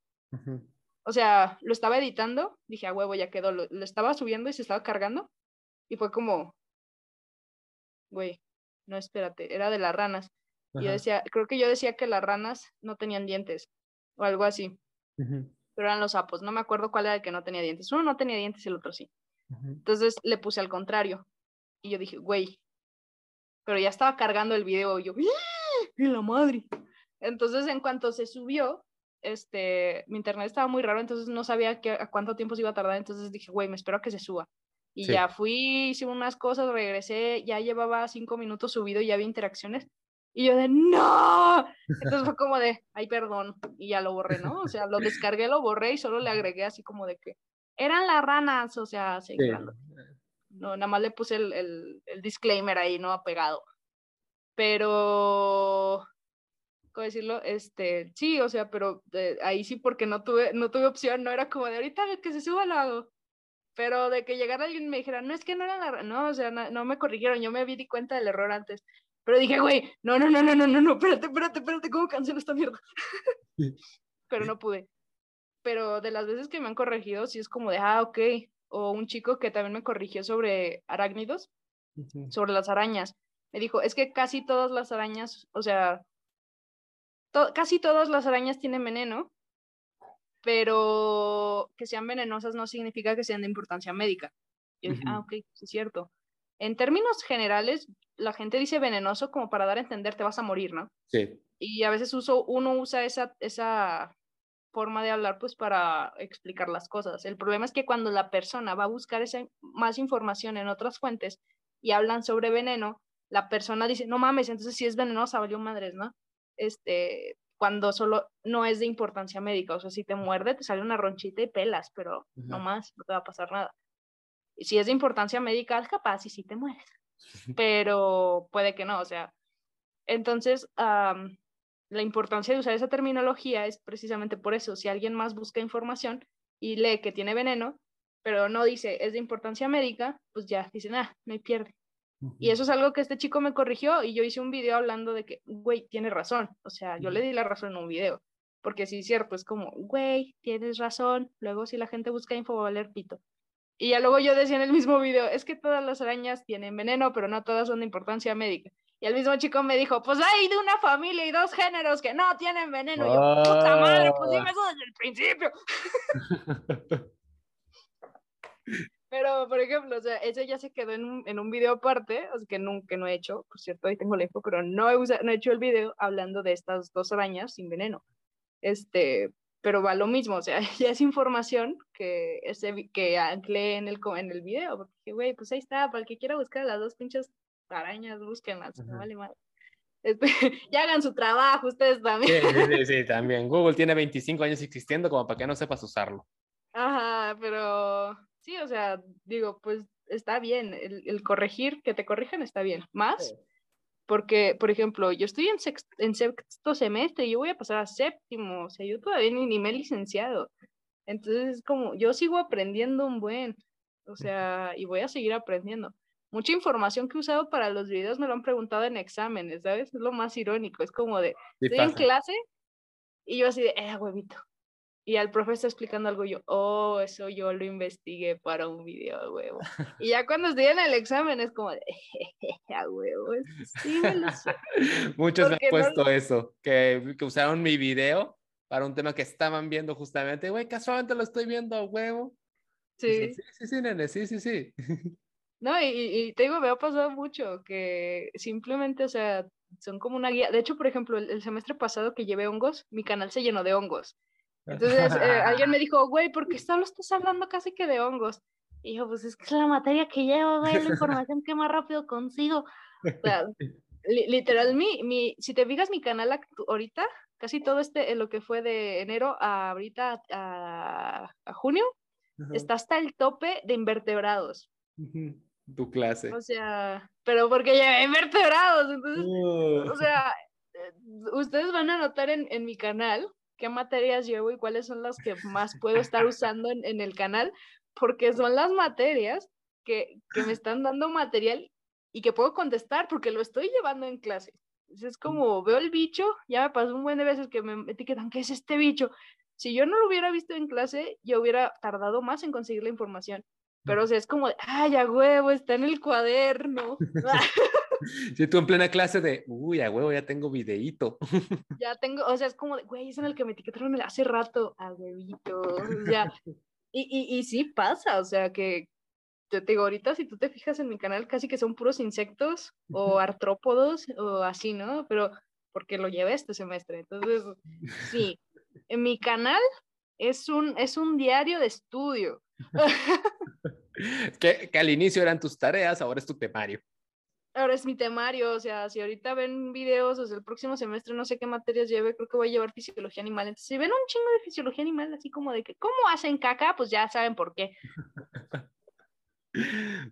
o sea, lo estaba editando, dije, a huevo, ya quedó, lo, estaba subiendo y se estaba cargando, y fue como, güey, no, espérate, era de las ranas. Yo decía, creo que yo decía que las ranas no tenían dientes, o algo así, pero eran los sapos, no me acuerdo cuál era el que no tenía dientes, uno no tenía dientes y el otro sí. Entonces le puse al contrario, y yo dije, güey, pero ya estaba cargando el video y yo, ¡y la madre! Entonces, en cuanto se subió, este, mi internet estaba muy raro, entonces no sabía qué, a cuánto tiempo se iba a tardar, entonces dije, güey, me espero a que se suba. Y Sí. ya fui, hice unas cosas, regresé, ya llevaba cinco minutos subido y ya había interacciones. Y yo de, ¡no! Entonces fue como de, ay, perdón. Y ya lo borré, ¿no? O sea, lo descargué, lo borré y solo le agregué así como de que eran las ranas, o sea, así, Sí. grande. No, nada más le puse el, el, el disclaimer ahí, no apegado. Pero, ¿cómo decirlo? Este, sí, o sea, pero eh, ahí sí porque no tuve, no tuve opción, no era como de ahorita que se suba lo hago. Pero de que llegara alguien y me dijera, no, es que no era la, ra-", no, o sea, no, no me corrigieron, yo me vi di cuenta del error antes. Pero dije, güey, no, no, no, no, no, no, no, espérate, espérate, espérate, ¿cómo cancelo esta mierda? Pero no pude. Pero de las veces que me han corregido, sí es como de, ah, ok. O un chico que también me corrigió sobre arácnidos, Ujú. sobre las arañas. Me dijo, es que casi todas las arañas, o sea, to- casi todas las arañas tienen veneno, pero que sean venenosas no significa que sean de importancia médica. Yo dije, ah, ok, sí es cierto. En términos generales, la gente dice venenoso como para dar a entender te vas a morir, ¿no? Sí. Y a veces uso, uno usa esa, esa forma de hablar pues para explicar las cosas. El problema es que cuando la persona va a buscar esa, más información en otras fuentes y hablan sobre veneno, la persona dice, no mames, entonces si es venenosa, valió madres, ¿no? Este, cuando solo no es de importancia médica, o sea, si te muerde, te sale una ronchita y pelas, pero no más, no te va a pasar nada. Y si es de importancia médica, capaz y sí te mueres, pero puede que no, o sea. Entonces, la importancia de usar esa terminología es precisamente por eso. Si alguien más busca información y lee que tiene veneno, pero no dice es de importancia médica, pues ya dicen, ah, no hay pierde. Y eso es algo que este chico me corrigió y yo hice un video hablando de que, güey, tiene razón. O sea, yo le di la razón en un video. Porque sí es cierto, es como, güey, tienes razón. Luego si la gente busca info va a valer pito. Y ya luego yo decía en el mismo video, es que todas las arañas tienen veneno, pero no todas son de importancia médica. Y el mismo chico me dijo, pues hay de una familia y dos géneros que no tienen veneno. Y yo, puta madre, pues dime eso desde el principio. Pero, por ejemplo, o sea, ese ya se quedó en un, en un video aparte, o sea, que nunca no he hecho, por cierto, ahí tengo la info, pero no he, usa- no he hecho el video hablando de estas dos arañas sin veneno. Este, pero va lo mismo, o sea, ya es información que, ese, que anclé en el, en el video, porque, güey, pues ahí está, para el que quiera buscar las dos pinches arañas, búsquenlas, no vale madre. Este, ya hagan su trabajo ustedes también. Sí, sí, sí, también. Google tiene 25 años existiendo como para que no sepas usarlo. Ajá, pero sí, o sea, digo, pues está bien, el, el corregir, que te corrijan está bien. Más, porque, por ejemplo, yo estoy en sexto, en sexto semestre yo voy a pasar a séptimo, o sea, yo todavía ni, ni me he licenciado. Entonces, es como, yo sigo aprendiendo un buen, o sea, y voy a seguir aprendiendo. Mucha información que he usado para los videos me lo han preguntado en exámenes, ¿sabes? Es lo más irónico, es como de, Sí estoy en pasa. clase y yo así de, eh, huevito. Y al profe está explicando algo yo, oh, eso yo lo investigué para un video a huevo. Y ya cuando estoy en el examen es como de, a huevo, sí me lo sé. Muchos me han Porque no- puesto eso, que, que usaron mi video para un tema que estaban viendo justamente. Güey, casualmente lo estoy viendo a huevo. Sí. yo, sí, sí, sí, nene, sí, sí, sí. No, y, y y te digo, me ha pasado mucho que simplemente, o sea, son como una guía. De hecho, por ejemplo, el, el semestre pasado que llevé hongos, mi canal se llenó de hongos. Entonces, eh, alguien me dijo, güey, ¿por qué solo estás hablando casi que de hongos? Y yo, pues es que es la materia que llevo, güey, la información que más rápido consigo. O sea, li- literal, mi, mi, si te fijas mi canal ahorita, casi todo este, eh, lo que fue de enero a ahorita a, a junio, Ajá. está hasta el tope de invertebrados. Ujú. Tu clase. O sea, pero porque llevé invertebrados, entonces, Uh, o sea, eh, ustedes van a notar en, en mi canal qué materias llevo y cuáles son las que más puedo estar usando en, en el canal, porque son las materias que, que me están dando material y que puedo contestar porque lo estoy llevando en clase. Es como veo el bicho, ya me pasó un buen de veces que me etiquetan, ¿qué es este bicho? Si yo no lo hubiera visto en clase, yo hubiera tardado más en conseguir la información. Pero, o sea, es como, ay, a huevo, está en el cuaderno. Si tú en plena clase de, uy, a huevo, ya tengo videíto. ya tengo, o sea, es como, de, güey, es en el que me etiquetaron hace rato, a huevito, o sea, y, y, y sí pasa, o sea, que te digo, ahorita si tú te fijas en mi canal, casi que son puros insectos o artrópodos o así, ¿no? Pero porque lo llevé este semestre. Entonces, sí, en mi canal es un, es un diario de estudio. que, que al inicio eran tus tareas, ahora es tu temario ahora es mi temario, o sea, si ahorita ven videos, o sea, el próximo semestre no sé qué materias lleve, creo que voy a llevar fisiología animal. Entonces, si ven un chingo de fisiología animal, así como de que, ¿cómo hacen caca? Pues ya saben por qué.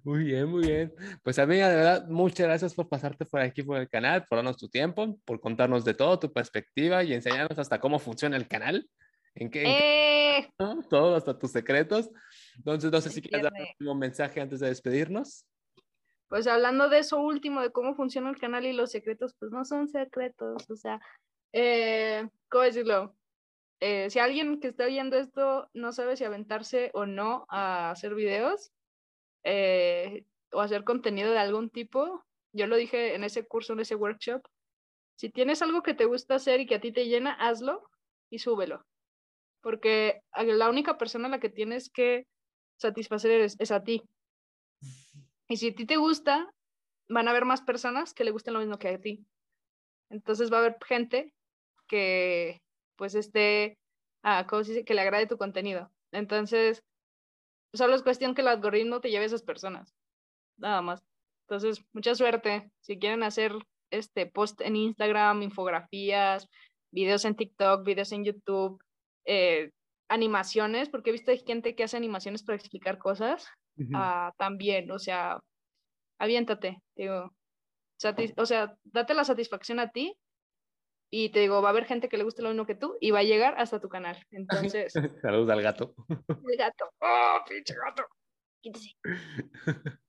Muy bien, muy bien. Pues amiga, de verdad, muchas gracias por pasarte por aquí por el canal, por darnos tu tiempo, por contarnos de todo, tu perspectiva y enseñarnos hasta cómo funciona el canal. En qué, eh... todo, hasta tus secretos. Entonces, no sé si quieres dar un mensaje antes de despedirnos pues hablando de eso último, de cómo funciona el canal y los secretos, pues no son secretos, o sea, eh, ¿cómo decirlo? Eh, si alguien que está viendo esto no sabe si aventarse o no a hacer videos eh, o hacer contenido de algún tipo, yo lo dije en ese curso, en ese workshop, si tienes algo que te gusta hacer y que a ti te llena, hazlo y súbelo. Porque la única persona a la que tienes que satisfacer es a ti. Y si a ti te gusta, van a haber más personas que le gusten lo mismo que a ti. Entonces va a haber gente que pues esté, ah, ¿cómo se dice? Que le agrade tu contenido. Entonces, solo es cuestión que el algoritmo te lleve a esas personas. Nada más. Entonces, mucha suerte. Si quieren hacer este post en Instagram, infografías, videos en TikTok, videos en YouTube, eh, animaciones, porque he visto gente que hace animaciones para explicar cosas. Ah, también, o sea, aviéntate, digo, o sea, date la satisfacción a ti y te digo, va a haber gente que le guste lo mismo que tú y va a llegar hasta tu canal. Entonces. Saludos al gato. El gato. ¡Oh, pinche gato! Quítese.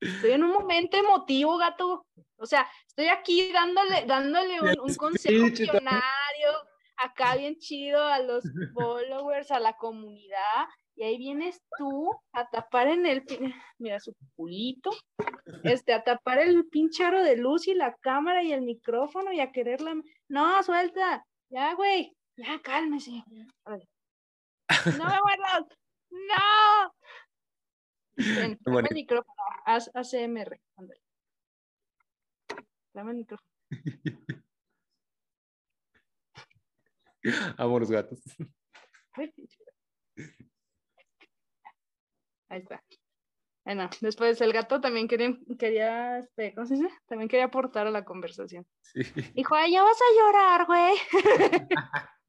Estoy en un momento emotivo, gato. O sea, estoy aquí dándole, dándole un, un consejo millonario, acá bien chido a los followers, a la comunidad, y ahí vienes tú a tapar en el, mira su culito, este, a tapar el pinche aro de luz y la cámara y el micrófono y a quererla, no, suelta, ya, güey, ya, cálmese. No me muerdas, no. Ven, dame el micrófono, haz ACMR, ándale. Dame el micrófono. Amo los gatos. Ahí está. Bueno, después el gato también quería, quería este, ¿cómo se dice? También quería aportar a la conversación. Sí. Dijo, ay, ya vas a llorar, güey.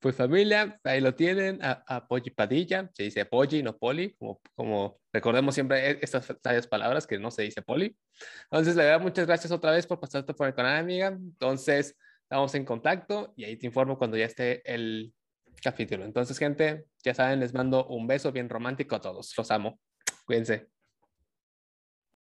Pues familia, ahí lo tienen, a, a Polly Padilla, se dice Polly, no Poli, como, como recordemos siempre e, estas sabias palabras que no se dice Poli. Entonces, le doy muchas gracias otra vez por pasarte por el canal, amiga. Entonces, estamos en contacto y ahí te informo cuando ya esté el capítulo. Entonces, gente, ya saben, les mando un beso bien romántico a todos. Los amo. Cuídense.